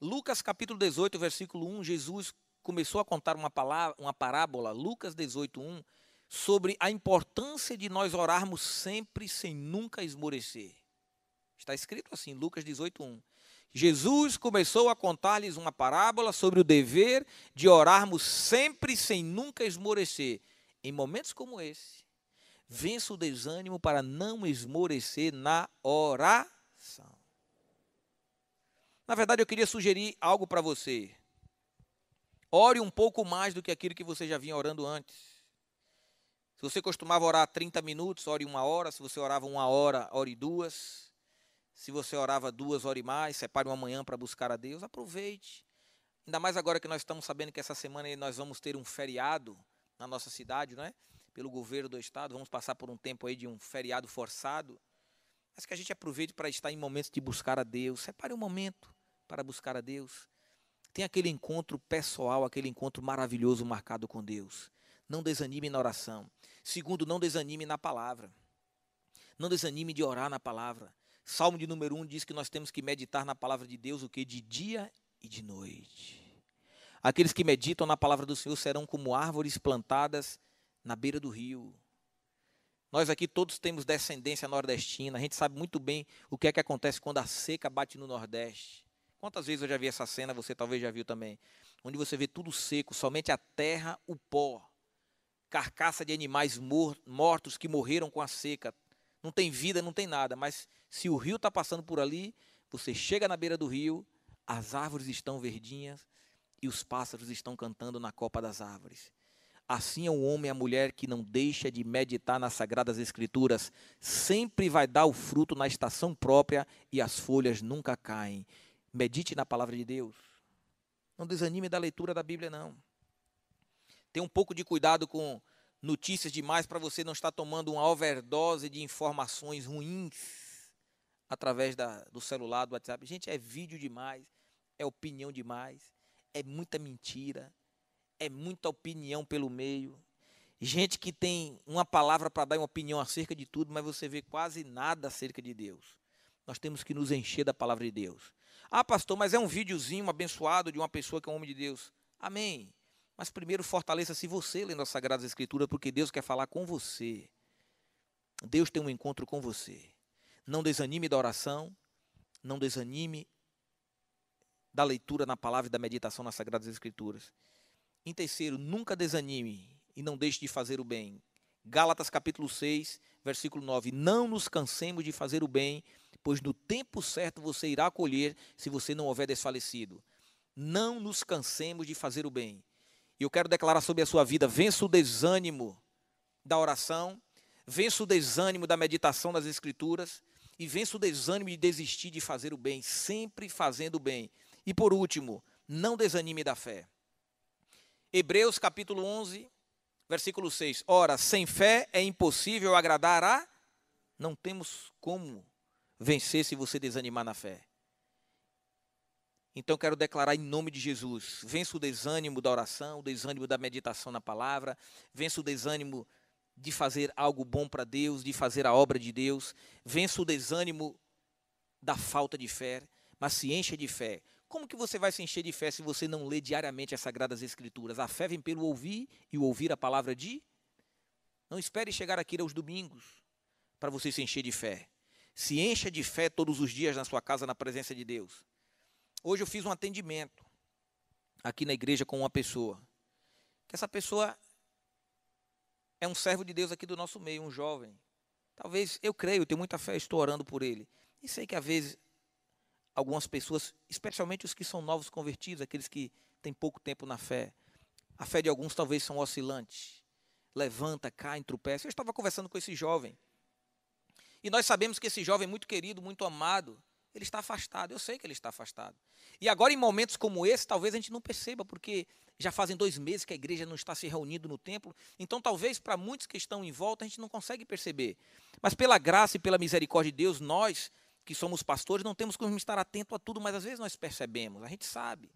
Lucas capítulo 18, versículo 1, Jesus começou a contar uma, palavra, uma parábola, Lucas 18:1, sobre a importância de nós orarmos sempre sem nunca esmorecer. Está escrito assim, Lucas 18:1. Jesus começou a contar-lhes uma parábola sobre o dever de orarmos sempre sem nunca esmorecer. Em momentos como esse, vença o desânimo para não esmorecer na oração. Na verdade, eu queria sugerir algo para você. Ore um pouco mais do que aquilo que você já vinha orando antes. Se você costumava orar 30 minutos, ore uma hora. Se você orava uma hora, ore duas. Se você orava duas, ore mais. Separe uma manhã para buscar a Deus. Aproveite. Ainda mais agora que nós estamos sabendo que essa semana nós vamos ter um feriado na nossa cidade, não é? Pelo governo do estado. Vamos passar por um tempo aí de um feriado forçado. Mas que a gente aproveite para estar em momentos de buscar a Deus. Separe um momento para buscar a Deus. Tem aquele encontro pessoal, aquele encontro maravilhoso marcado com Deus. Não desanime na oração. Segundo, não desanime na palavra. Não desanime de orar na palavra. Salmo de número 1 um diz que nós temos que meditar na palavra de Deus o que? De dia e de noite. Aqueles que meditam na palavra do Senhor serão como árvores plantadas na beira do rio. Nós aqui todos temos descendência nordestina, a gente sabe muito bem o que é que acontece quando a seca bate no Nordeste. Quantas vezes eu já vi essa cena, você talvez já viu também, onde você vê tudo seco, somente a terra, o pó, carcaça de animais mortos que morreram com a seca. Não tem vida, não tem nada, mas se o rio está passando por ali, você chega na beira do rio, as árvores estão verdinhas e os pássaros estão cantando na copa das árvores. Assim é o homem e a mulher que não deixa de meditar nas sagradas escrituras, sempre vai dar o fruto na estação própria e as folhas nunca caem. Medite na palavra de Deus. Não desanime da leitura da Bíblia, não. Tenha um pouco de cuidado com notícias demais para você não estar tomando uma overdose de informações ruins através da, do celular, do WhatsApp. Gente, é vídeo demais, é opinião demais, é muita mentira, é muita opinião pelo meio. Gente que tem uma palavra para dar uma opinião acerca de tudo, mas você vê quase nada acerca de Deus. Nós temos que nos encher da palavra de Deus. Ah, pastor, mas é um videozinho abençoado de uma pessoa que é um homem de Deus. Amém. Mas primeiro fortaleça-se você lendo as Sagradas Escrituras, porque Deus quer falar com você. Deus tem um encontro com você. Não desanime da oração, não desanime da leitura na palavra e da meditação nas Sagradas Escrituras. Em terceiro, nunca desanime e não deixe de fazer o bem. Gálatas capítulo 6, versículo 9. Não nos cansemos de fazer o bem, pois no tempo certo você irá colher se você não houver desfalecido. Não nos cansemos de fazer o bem. E eu quero declarar sobre a sua vida: vença o desânimo da oração, vença o desânimo da meditação das Escrituras e vença o desânimo de desistir de fazer o bem, sempre fazendo o bem. E por último, não desanime da fé. Hebreus capítulo 11, versículo 6. Ora, sem fé é impossível agradar a. Não temos como vencer se você desanimar na fé. Então quero declarar em nome de Jesus: vença o desânimo da oração, o desânimo da meditação na palavra, vença o desânimo de fazer algo bom para Deus, de fazer a obra de Deus, vença o desânimo da falta de fé, mas se encha de fé. Como que você vai se encher de fé se você não lê diariamente as sagradas escrituras? A fé vem pelo ouvir e ouvir a palavra de Não espere chegar aqui aos domingos para você se encher de fé. Se encha de fé todos os dias na sua casa, na presença de Deus. Hoje eu fiz um atendimento aqui na igreja com uma pessoa. Que essa pessoa é um servo de Deus aqui do nosso meio, um jovem. Talvez, eu creio, tenho muita fé, estou orando por ele. E sei que às vezes algumas pessoas, especialmente os que são novos convertidos, aqueles que têm pouco tempo na fé, a fé de alguns talvez são oscilantes. Levanta, cai, tropeça. Eu estava conversando com esse jovem. E nós sabemos que esse jovem muito querido, muito amado, ele está afastado. Eu sei que ele está afastado. E agora, em momentos como esse, talvez a gente não perceba, porque já fazem dois meses que a igreja não está se reunindo no templo. Então, talvez para muitos que estão em volta, a gente não consegue perceber. Mas pela graça e pela misericórdia de Deus, nós que somos pastores não temos como estar atento a tudo, mas às vezes nós percebemos, a gente sabe.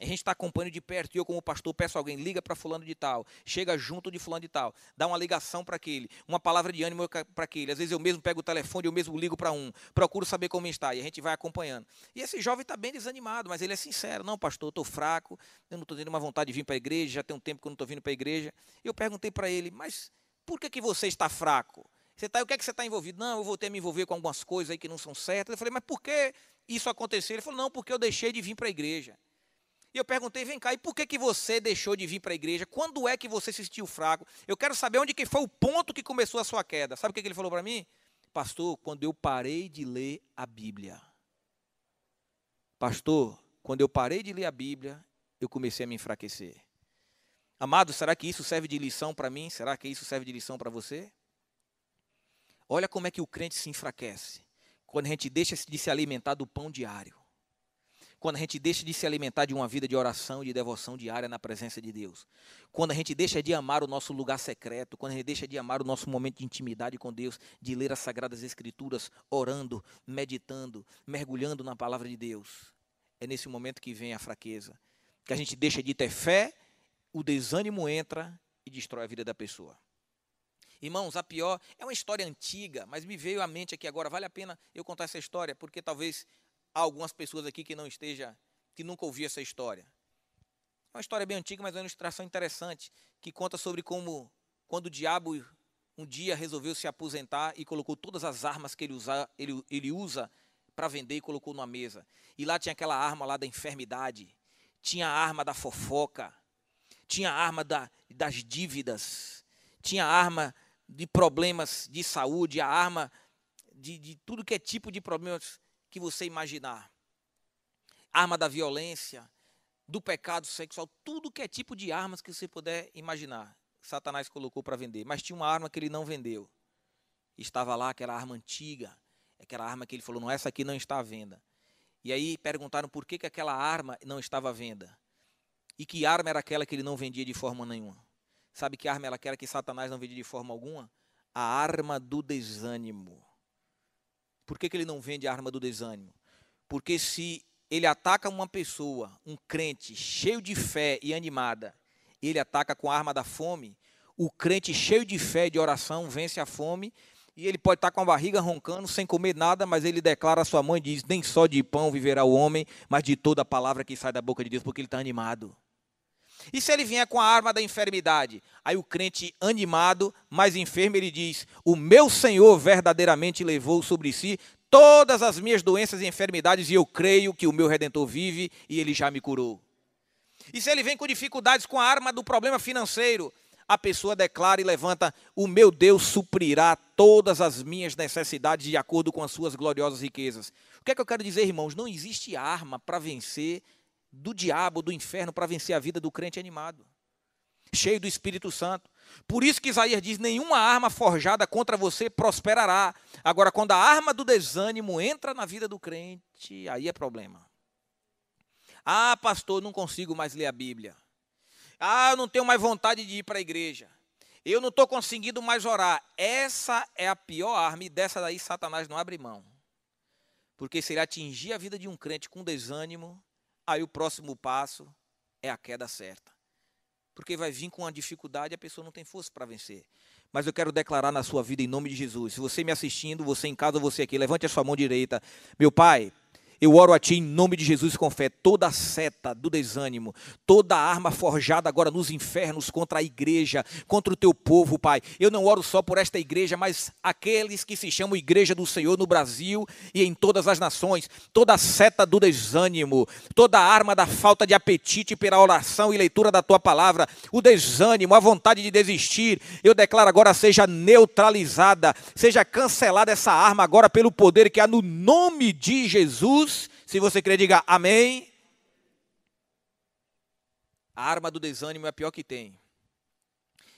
A gente está acompanhando de perto, e eu, como pastor, peço a alguém, liga para fulano de tal, chega junto de fulano de tal, dá uma ligação para aquele, uma palavra de ânimo para aquele. Às vezes eu mesmo pego o telefone, eu mesmo ligo para um, procuro saber como está, e a gente vai acompanhando. E esse jovem está bem desanimado, mas ele é sincero, não, pastor, eu estou fraco, eu não estou tendo uma vontade de vir para a igreja, já tem um tempo que eu não estou vindo para a igreja. Eu perguntei para ele, mas por que, que você está fraco? Você tá, o que é que você está envolvido? Não, eu vou ter me envolver com algumas coisas aí que não são certas. Eu falei, mas por que isso aconteceu? Ele falou, não, porque eu deixei de vir para a igreja. E eu perguntei, vem cá, e por que, que você deixou de vir para a igreja? Quando é que você se sentiu fraco? Eu quero saber onde que foi o ponto que começou a sua queda. Sabe o que, que ele falou para mim? Pastor, quando eu parei de ler a Bíblia. Pastor, quando eu parei de ler a Bíblia, eu comecei a me enfraquecer. Amado, será que isso serve de lição para mim? Será que isso serve de lição para você? Olha como é que o crente se enfraquece. Quando a gente deixa de se alimentar do pão diário quando a gente deixa de se alimentar de uma vida de oração e de devoção diária na presença de Deus, quando a gente deixa de amar o nosso lugar secreto, quando a gente deixa de amar o nosso momento de intimidade com Deus, de ler as sagradas escrituras, orando, meditando, mergulhando na palavra de Deus, é nesse momento que vem a fraqueza, que a gente deixa de ter fé, o desânimo entra e destrói a vida da pessoa. Irmãos, a pior é uma história antiga, mas me veio à mente aqui agora. Vale a pena eu contar essa história, porque talvez há algumas pessoas aqui que não esteja, que nunca ouviu essa história. É uma história bem antiga, mas é uma ilustração interessante, que conta sobre como, quando o diabo um dia resolveu se aposentar e colocou todas as armas que ele usa, ele, ele usa para vender e colocou numa mesa. E lá tinha aquela arma lá da enfermidade, tinha a arma da fofoca, tinha a arma da, das dívidas, tinha a arma de problemas de saúde, a arma de, de tudo que é tipo de problemas que você imaginar. Arma da violência, do pecado sexual, tudo que é tipo de armas que você puder imaginar. Satanás colocou para vender, mas tinha uma arma que ele não vendeu. Estava lá aquela arma antiga, aquela arma que ele falou, não, essa aqui não está à venda. E aí perguntaram por que, que aquela arma não estava à venda. E que arma era aquela que ele não vendia de forma nenhuma. Sabe que arma era aquela que Satanás não vendia de forma alguma? A arma do desânimo. Por que, que ele não vende a arma do desânimo? Porque se ele ataca uma pessoa, um crente cheio de fé e animada, ele ataca com a arma da fome, o crente cheio de fé e de oração vence a fome e ele pode estar com a barriga roncando, sem comer nada, mas ele declara a sua mãe diz: Nem só de pão viverá o homem, mas de toda a palavra que sai da boca de Deus, porque ele está animado. E se ele vier com a arma da enfermidade? Aí o crente animado, mais enfermo, ele diz: O meu Senhor verdadeiramente levou sobre si todas as minhas doenças e enfermidades, e eu creio que o meu redentor vive e ele já me curou. E se ele vem com dificuldades com a arma do problema financeiro? A pessoa declara e levanta: O meu Deus suprirá todas as minhas necessidades de acordo com as suas gloriosas riquezas. O que é que eu quero dizer, irmãos? Não existe arma para vencer do diabo, do inferno, para vencer a vida do crente animado, cheio do Espírito Santo. Por isso que Isaías diz: nenhuma arma forjada contra você prosperará. Agora, quando a arma do desânimo entra na vida do crente, aí é problema. Ah, pastor, não consigo mais ler a Bíblia. Ah, eu não tenho mais vontade de ir para a igreja. Eu não estou conseguindo mais orar. Essa é a pior arma e dessa daí Satanás não abre mão. Porque se ele atingir a vida de um crente com desânimo, Aí o próximo passo é a queda certa. Porque vai vir com uma dificuldade e a pessoa não tem força para vencer. Mas eu quero declarar na sua vida em nome de Jesus. Se você me assistindo, você em casa, você aqui, levante a sua mão direita. Meu Pai, Eu oro a Ti em nome de Jesus com fé. Toda seta do desânimo, toda arma forjada agora nos infernos contra a igreja, contra o Teu povo, Pai. Eu não oro só por esta igreja, mas aqueles que se chamam Igreja do Senhor no Brasil e em todas as nações. Toda seta do desânimo, toda arma da falta de apetite pela oração e leitura da Tua palavra, o desânimo, a vontade de desistir, eu declaro agora seja neutralizada, seja cancelada essa arma agora pelo poder que há no nome de Jesus se você crer, diga amém. A arma do desânimo é a pior que tem.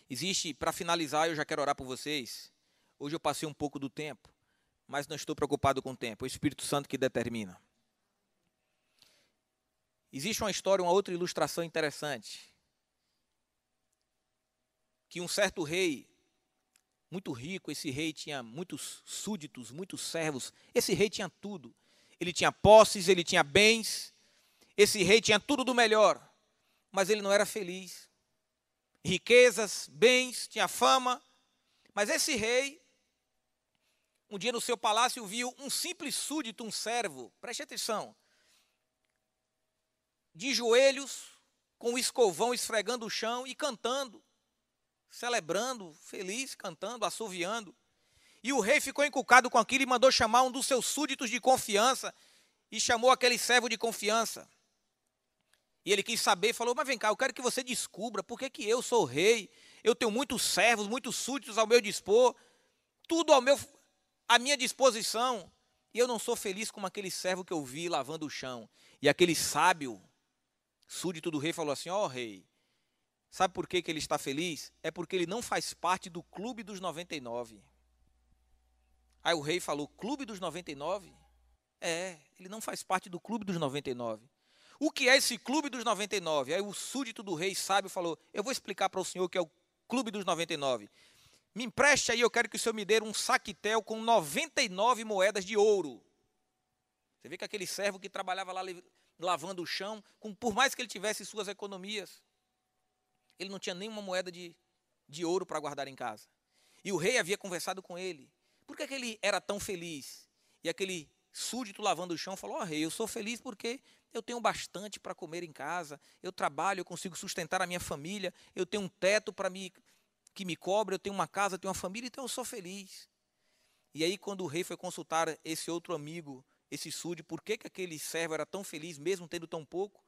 Existe, para finalizar, eu já quero orar por vocês. Hoje eu passei um pouco do tempo, mas não estou preocupado com o tempo. É o Espírito Santo que determina. Existe uma história, uma outra ilustração interessante. Que um certo rei, muito rico, esse rei tinha muitos súditos, muitos servos. Esse rei tinha tudo ele tinha posses, ele tinha bens, esse rei tinha tudo do melhor, mas ele não era feliz. Riquezas, bens, tinha fama, mas esse rei, um dia no seu palácio, viu um simples súdito, um servo, preste atenção, de joelhos, com o escovão esfregando o chão e cantando, celebrando, feliz, cantando, assoviando. E o rei ficou encucado com aquilo e mandou chamar um dos seus súditos de confiança e chamou aquele servo de confiança. E ele quis saber, falou: Mas vem cá, eu quero que você descubra por que, que eu sou rei. Eu tenho muitos servos, muitos súditos ao meu dispor, tudo ao meu, à minha disposição. E eu não sou feliz como aquele servo que eu vi lavando o chão. E aquele sábio, súdito do rei, falou assim: Ó oh, rei, sabe por que, que ele está feliz? É porque ele não faz parte do clube dos 99. Aí o rei falou: Clube dos 99? É, ele não faz parte do Clube dos 99. O que é esse Clube dos 99? Aí o súdito do rei sábio falou: Eu vou explicar para o senhor o que é o Clube dos 99. Me empreste aí, eu quero que o senhor me dê um saquetel com 99 moedas de ouro. Você vê que aquele servo que trabalhava lá lavando o chão, com, por mais que ele tivesse suas economias, ele não tinha nenhuma moeda de, de ouro para guardar em casa. E o rei havia conversado com ele. Por que, que ele era tão feliz? E aquele súdito lavando o chão falou: Ó oh, rei, eu sou feliz porque eu tenho bastante para comer em casa, eu trabalho, eu consigo sustentar a minha família, eu tenho um teto para que me cobre, eu tenho uma casa, eu tenho uma família, então eu sou feliz. E aí, quando o rei foi consultar esse outro amigo, esse súdito, por que, que aquele servo era tão feliz, mesmo tendo tão pouco,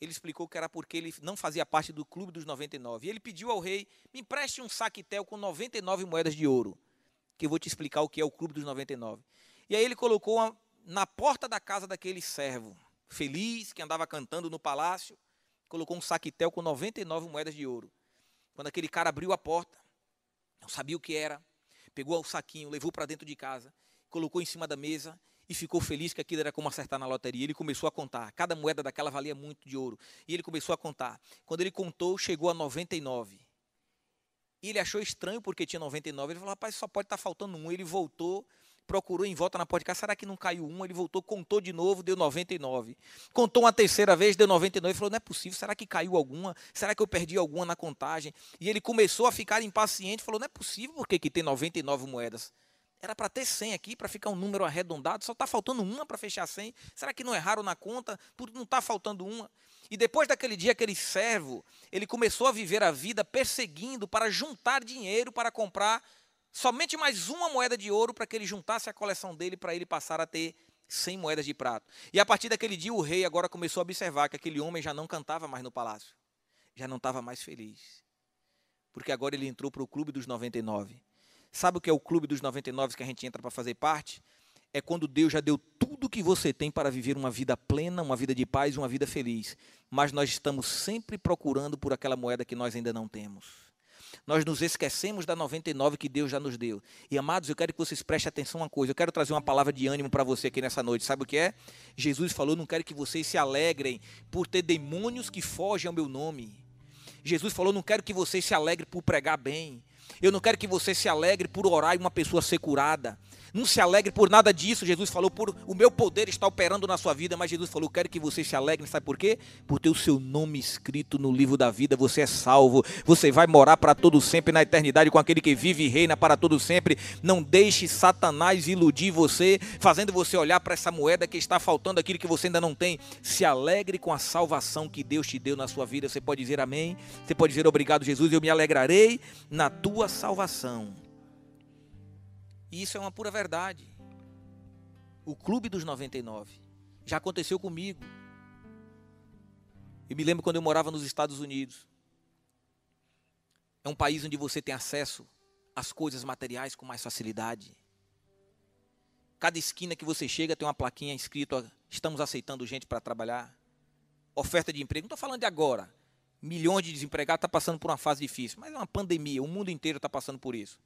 ele explicou que era porque ele não fazia parte do clube dos 99. E ele pediu ao rei: me empreste um saquetel com 99 moedas de ouro que eu vou te explicar o que é o Clube dos 99. E aí ele colocou uma, na porta da casa daquele servo, feliz, que andava cantando no palácio, colocou um saquetel com 99 moedas de ouro. Quando aquele cara abriu a porta, não sabia o que era, pegou o saquinho, levou para dentro de casa, colocou em cima da mesa e ficou feliz que aquilo era como acertar na loteria. Ele começou a contar. Cada moeda daquela valia muito de ouro. E ele começou a contar. Quando ele contou, chegou a 99. E ele achou estranho porque tinha 99. Ele falou, rapaz, só pode estar tá faltando um. Ele voltou, procurou em volta na porta de casa, será que não caiu um? Ele voltou, contou de novo, deu 99. Contou uma terceira vez, deu 99. Ele falou, não é possível, será que caiu alguma? Será que eu perdi alguma na contagem? E ele começou a ficar impaciente, falou, não é possível, porque que tem 99 moedas? Era para ter 100 aqui, para ficar um número arredondado, só está faltando uma para fechar 100. Será que não erraram na conta? Não está faltando uma? E depois daquele dia, aquele servo, ele começou a viver a vida perseguindo para juntar dinheiro para comprar somente mais uma moeda de ouro para que ele juntasse a coleção dele para ele passar a ter 100 moedas de prata. E a partir daquele dia, o rei agora começou a observar que aquele homem já não cantava mais no palácio, já não estava mais feliz, porque agora ele entrou para o clube dos 99. Sabe o que é o clube dos 99 que a gente entra para fazer parte? É quando Deus já deu tudo o que você tem para viver uma vida plena, uma vida de paz, uma vida feliz. Mas nós estamos sempre procurando por aquela moeda que nós ainda não temos. Nós nos esquecemos da 99 que Deus já nos deu. E amados, eu quero que vocês prestem atenção a uma coisa. Eu quero trazer uma palavra de ânimo para você aqui nessa noite. Sabe o que é? Jesus falou: Não quero que vocês se alegrem por ter demônios que fogem ao meu nome. Jesus falou: Não quero que vocês se alegrem por pregar bem. Eu não quero que você se alegre por orar e uma pessoa ser curada. Não se alegre por nada disso. Jesus falou, por o meu poder está operando na sua vida. Mas Jesus falou, quero que você se alegre. Sabe por quê? Por ter o seu nome escrito no livro da vida. Você é salvo. Você vai morar para todo sempre na eternidade com aquele que vive e reina para todo sempre. Não deixe Satanás iludir você, fazendo você olhar para essa moeda que está faltando aquilo que você ainda não tem. Se alegre com a salvação que Deus te deu na sua vida. Você pode dizer amém. Você pode dizer obrigado, Jesus. Eu me alegrarei na tua salvação. E isso é uma pura verdade. O clube dos 99 já aconteceu comigo. Eu me lembro quando eu morava nos Estados Unidos. É um país onde você tem acesso às coisas materiais com mais facilidade. Cada esquina que você chega tem uma plaquinha escrito: estamos aceitando gente para trabalhar. Oferta de emprego. Não estou falando de agora. Milhões de desempregados estão tá passando por uma fase difícil, mas é uma pandemia. O mundo inteiro está passando por isso.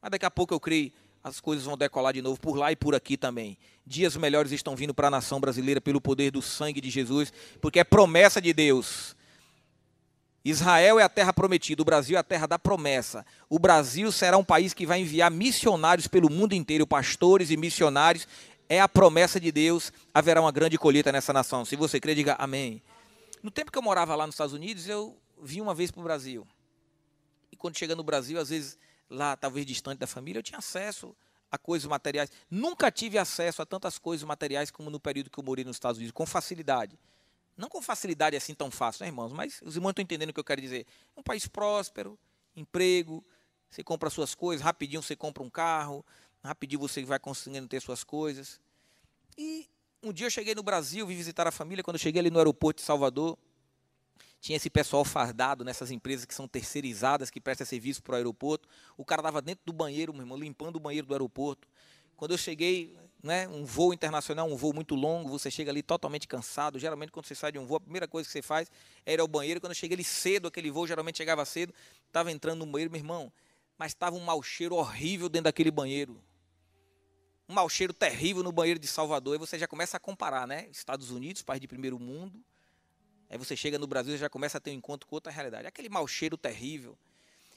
Mas daqui a pouco eu creio as coisas vão decolar de novo por lá e por aqui também. Dias melhores estão vindo para a nação brasileira pelo poder do sangue de Jesus, porque é promessa de Deus. Israel é a terra prometida, o Brasil é a terra da promessa. O Brasil será um país que vai enviar missionários pelo mundo inteiro, pastores e missionários. É a promessa de Deus, haverá uma grande colheita nessa nação. Se você crê, diga amém. No tempo que eu morava lá nos Estados Unidos, eu vim uma vez para o Brasil. E quando chega no Brasil, às vezes lá, talvez distante da família, eu tinha acesso a coisas materiais. Nunca tive acesso a tantas coisas materiais como no período que eu morei nos Estados Unidos, com facilidade. Não com facilidade assim tão fácil, né, irmãos? Mas os irmãos estão entendendo o que eu quero dizer. Um país próspero, emprego, você compra suas coisas, rapidinho você compra um carro, rapidinho você vai conseguindo ter suas coisas. E um dia eu cheguei no Brasil, vim visitar a família, quando eu cheguei ali no aeroporto de Salvador, tinha esse pessoal fardado nessas empresas que são terceirizadas, que prestam serviço para o aeroporto. O cara estava dentro do banheiro, meu irmão, limpando o banheiro do aeroporto. Quando eu cheguei, né, um voo internacional, um voo muito longo, você chega ali totalmente cansado. Geralmente, quando você sai de um voo, a primeira coisa que você faz é ir ao banheiro. Quando eu cheguei ali cedo, aquele voo geralmente chegava cedo, estava entrando no banheiro, meu irmão, mas estava um mau cheiro horrível dentro daquele banheiro. Um mau cheiro terrível no banheiro de Salvador. E você já começa a comparar, né? Estados Unidos, país de primeiro mundo, Aí você chega no Brasil e já começa a ter um encontro com outra realidade. Aquele mau cheiro terrível.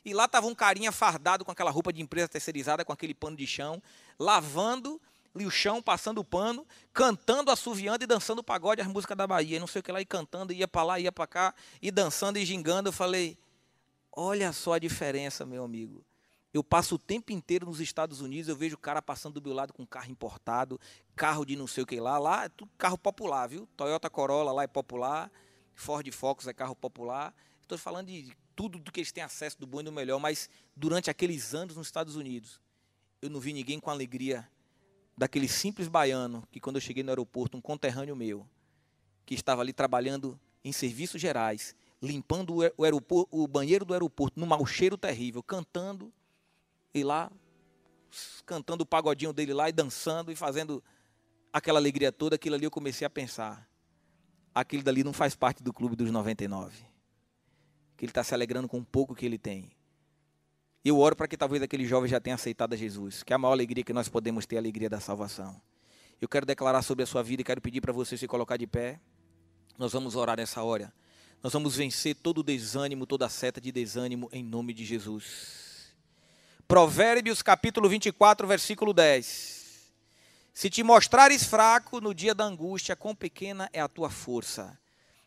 E lá estava um carinha fardado com aquela roupa de empresa terceirizada, com aquele pano de chão, lavando o chão, passando o pano, cantando, assoviando e dançando o pagode, as músicas da Bahia. Não sei o que lá, e cantando, ia para lá, ia para cá, e dançando e gingando. Eu falei, olha só a diferença, meu amigo. Eu passo o tempo inteiro nos Estados Unidos, eu vejo o cara passando do meu lado com carro importado, carro de não sei o que lá. Lá é tudo carro popular, viu? Toyota Corolla lá é popular. Ford Focus é carro popular. Estou falando de tudo do que eles têm acesso do bom e do melhor, mas durante aqueles anos nos Estados Unidos, eu não vi ninguém com alegria daquele simples baiano que quando eu cheguei no aeroporto, um conterrâneo meu, que estava ali trabalhando em serviços gerais, limpando o, aeroporto, o banheiro do aeroporto, num mau cheiro terrível, cantando, e lá, cantando o pagodinho dele lá e dançando e fazendo aquela alegria toda, aquilo ali eu comecei a pensar aquele dali não faz parte do clube dos 99. Que ele está se alegrando com o pouco que ele tem. Eu oro para que talvez aquele jovem já tenha aceitado a Jesus, que é a maior alegria que nós podemos ter, a alegria da salvação. Eu quero declarar sobre a sua vida e quero pedir para você se colocar de pé. Nós vamos orar nessa hora. Nós vamos vencer todo o desânimo, toda a seta de desânimo em nome de Jesus. Provérbios capítulo 24, versículo 10. Se te mostrares fraco no dia da angústia, quão pequena é a tua força.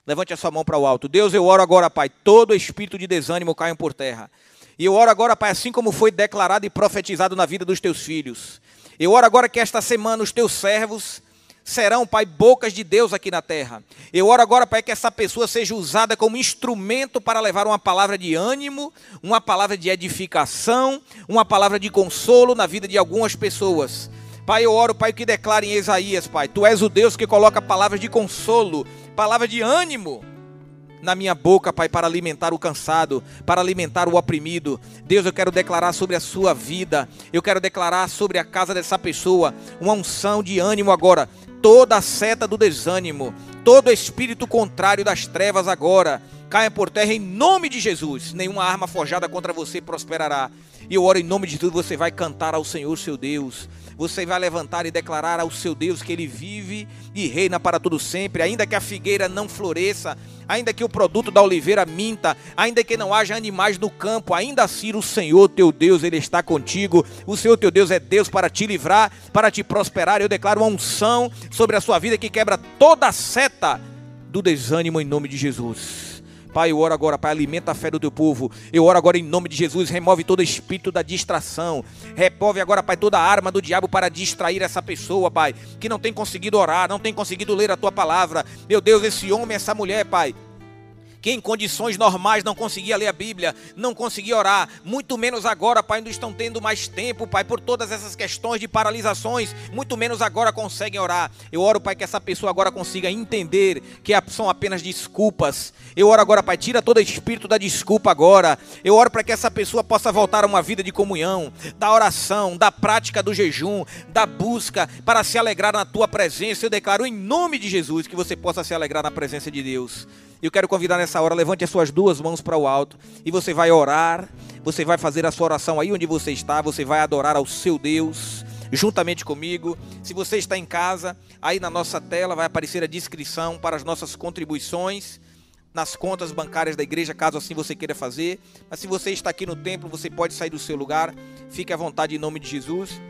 Levante a sua mão para o alto. Deus, eu oro agora, Pai, todo espírito de desânimo caia por terra. E eu oro agora, Pai, assim como foi declarado e profetizado na vida dos teus filhos. Eu oro agora que esta semana os teus servos serão, Pai, bocas de Deus aqui na terra. Eu oro agora, Pai, que essa pessoa seja usada como instrumento para levar uma palavra de ânimo, uma palavra de edificação, uma palavra de consolo na vida de algumas pessoas. Pai, eu oro, Pai, que declara em Isaías, Pai, Tu és o Deus que coloca palavras de consolo, palavras de ânimo na minha boca, Pai, para alimentar o cansado, para alimentar o oprimido. Deus, eu quero declarar sobre a sua vida, eu quero declarar sobre a casa dessa pessoa uma unção de ânimo agora. Toda a seta do desânimo, todo espírito contrário das trevas agora, caia por terra em nome de Jesus. Nenhuma arma forjada contra você prosperará. E eu oro em nome de tudo, você vai cantar ao Senhor seu Deus. Você vai levantar e declarar ao seu Deus que ele vive e reina para todo sempre, ainda que a figueira não floresça, ainda que o produto da oliveira minta, ainda que não haja animais no campo, ainda assim o Senhor teu Deus, ele está contigo. O Senhor teu Deus é Deus para te livrar, para te prosperar. Eu declaro uma unção sobre a sua vida que quebra toda a seta do desânimo em nome de Jesus. Pai, eu oro agora, Pai, alimenta a fé do teu povo. Eu oro agora em nome de Jesus, remove todo espírito da distração. Repove agora, Pai, toda arma do diabo para distrair essa pessoa, Pai, que não tem conseguido orar, não tem conseguido ler a tua palavra. Meu Deus, esse homem, essa mulher, Pai, que em condições normais não conseguia ler a Bíblia, não conseguia orar, muito menos agora, Pai, não estão tendo mais tempo, Pai, por todas essas questões de paralisações, muito menos agora conseguem orar. Eu oro, Pai, que essa pessoa agora consiga entender que são apenas desculpas. Eu oro agora, Pai, tira todo espírito da desculpa agora. Eu oro para que essa pessoa possa voltar a uma vida de comunhão, da oração, da prática do jejum, da busca para se alegrar na tua presença. Eu declaro em nome de Jesus que você possa se alegrar na presença de Deus. Eu quero convidar nessa hora, levante as suas duas mãos para o alto e você vai orar, você vai fazer a sua oração aí onde você está, você vai adorar ao seu Deus juntamente comigo. Se você está em casa, aí na nossa tela vai aparecer a descrição para as nossas contribuições nas contas bancárias da igreja, caso assim você queira fazer. Mas se você está aqui no templo, você pode sair do seu lugar. Fique à vontade em nome de Jesus.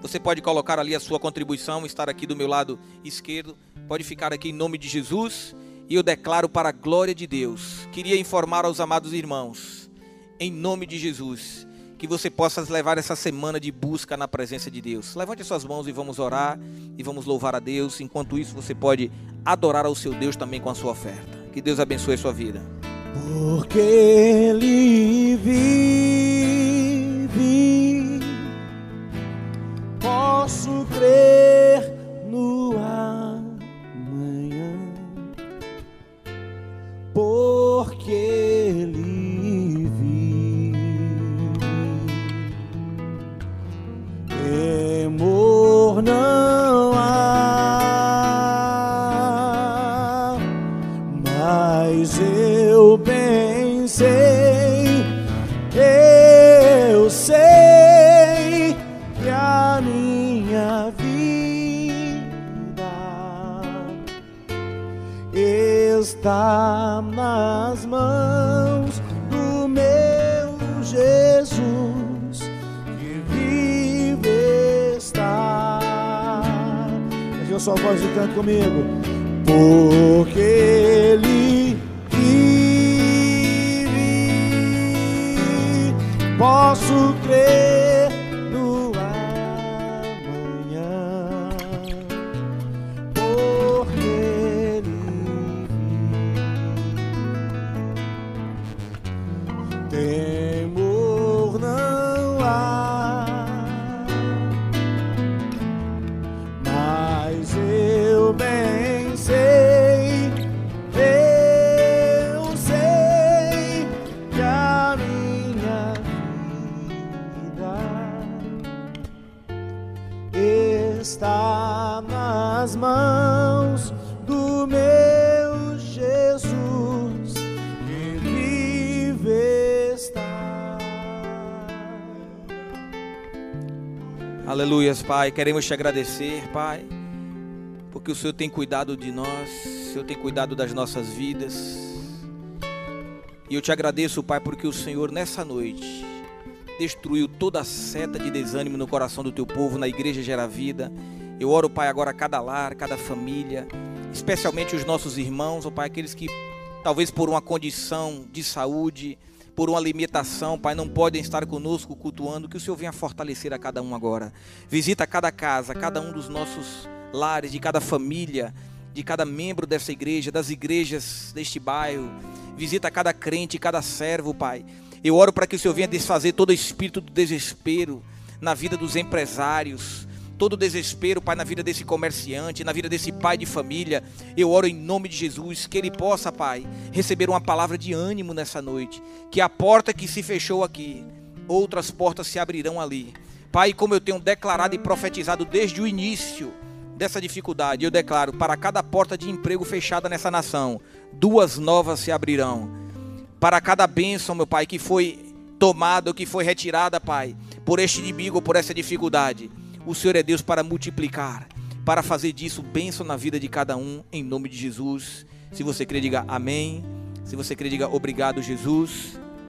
Você pode colocar ali a sua contribuição, estar aqui do meu lado esquerdo. Pode ficar aqui em nome de Jesus e eu declaro para a glória de Deus. Queria informar aos amados irmãos, em nome de Jesus, que você possa levar essa semana de busca na presença de Deus. Levante suas mãos e vamos orar e vamos louvar a Deus. Enquanto isso, você pode adorar ao seu Deus também com a sua oferta. Que Deus abençoe a sua vida. Porque Ele vive, posso crer mãos do meu Jesus que vive está. Aleluias, Pai. Queremos te agradecer, Pai, porque o Senhor tem cuidado de nós, o Senhor tem cuidado das nossas vidas. E eu te agradeço, Pai, porque o Senhor nessa noite destruiu toda a seta de desânimo no coração do teu povo, na igreja Gera Vida eu oro, Pai, agora cada lar, cada família, especialmente os nossos irmãos, ó Pai, aqueles que talvez por uma condição de saúde, por uma limitação, Pai, não podem estar conosco cultuando, que o Senhor venha fortalecer a cada um agora. Visita cada casa, cada um dos nossos lares, de cada família, de cada membro dessa igreja, das igrejas deste bairro. Visita cada crente, cada servo, Pai. Eu oro para que o Senhor venha desfazer todo o espírito do desespero na vida dos empresários, todo desespero, Pai, na vida desse comerciante, na vida desse pai de família. Eu oro em nome de Jesus que ele possa, Pai, receber uma palavra de ânimo nessa noite. Que a porta que se fechou aqui, outras portas se abrirão ali. Pai, como eu tenho declarado e profetizado desde o início dessa dificuldade, eu declaro para cada porta de emprego fechada nessa nação, duas novas se abrirão. Para cada bênção, meu Pai, que foi tomada, que foi retirada, Pai, por este inimigo, por essa dificuldade. O Senhor é Deus para multiplicar, para fazer disso bênção na vida de cada um, em nome de Jesus. Se você crê, diga amém. Se você crê, diga obrigado, Jesus.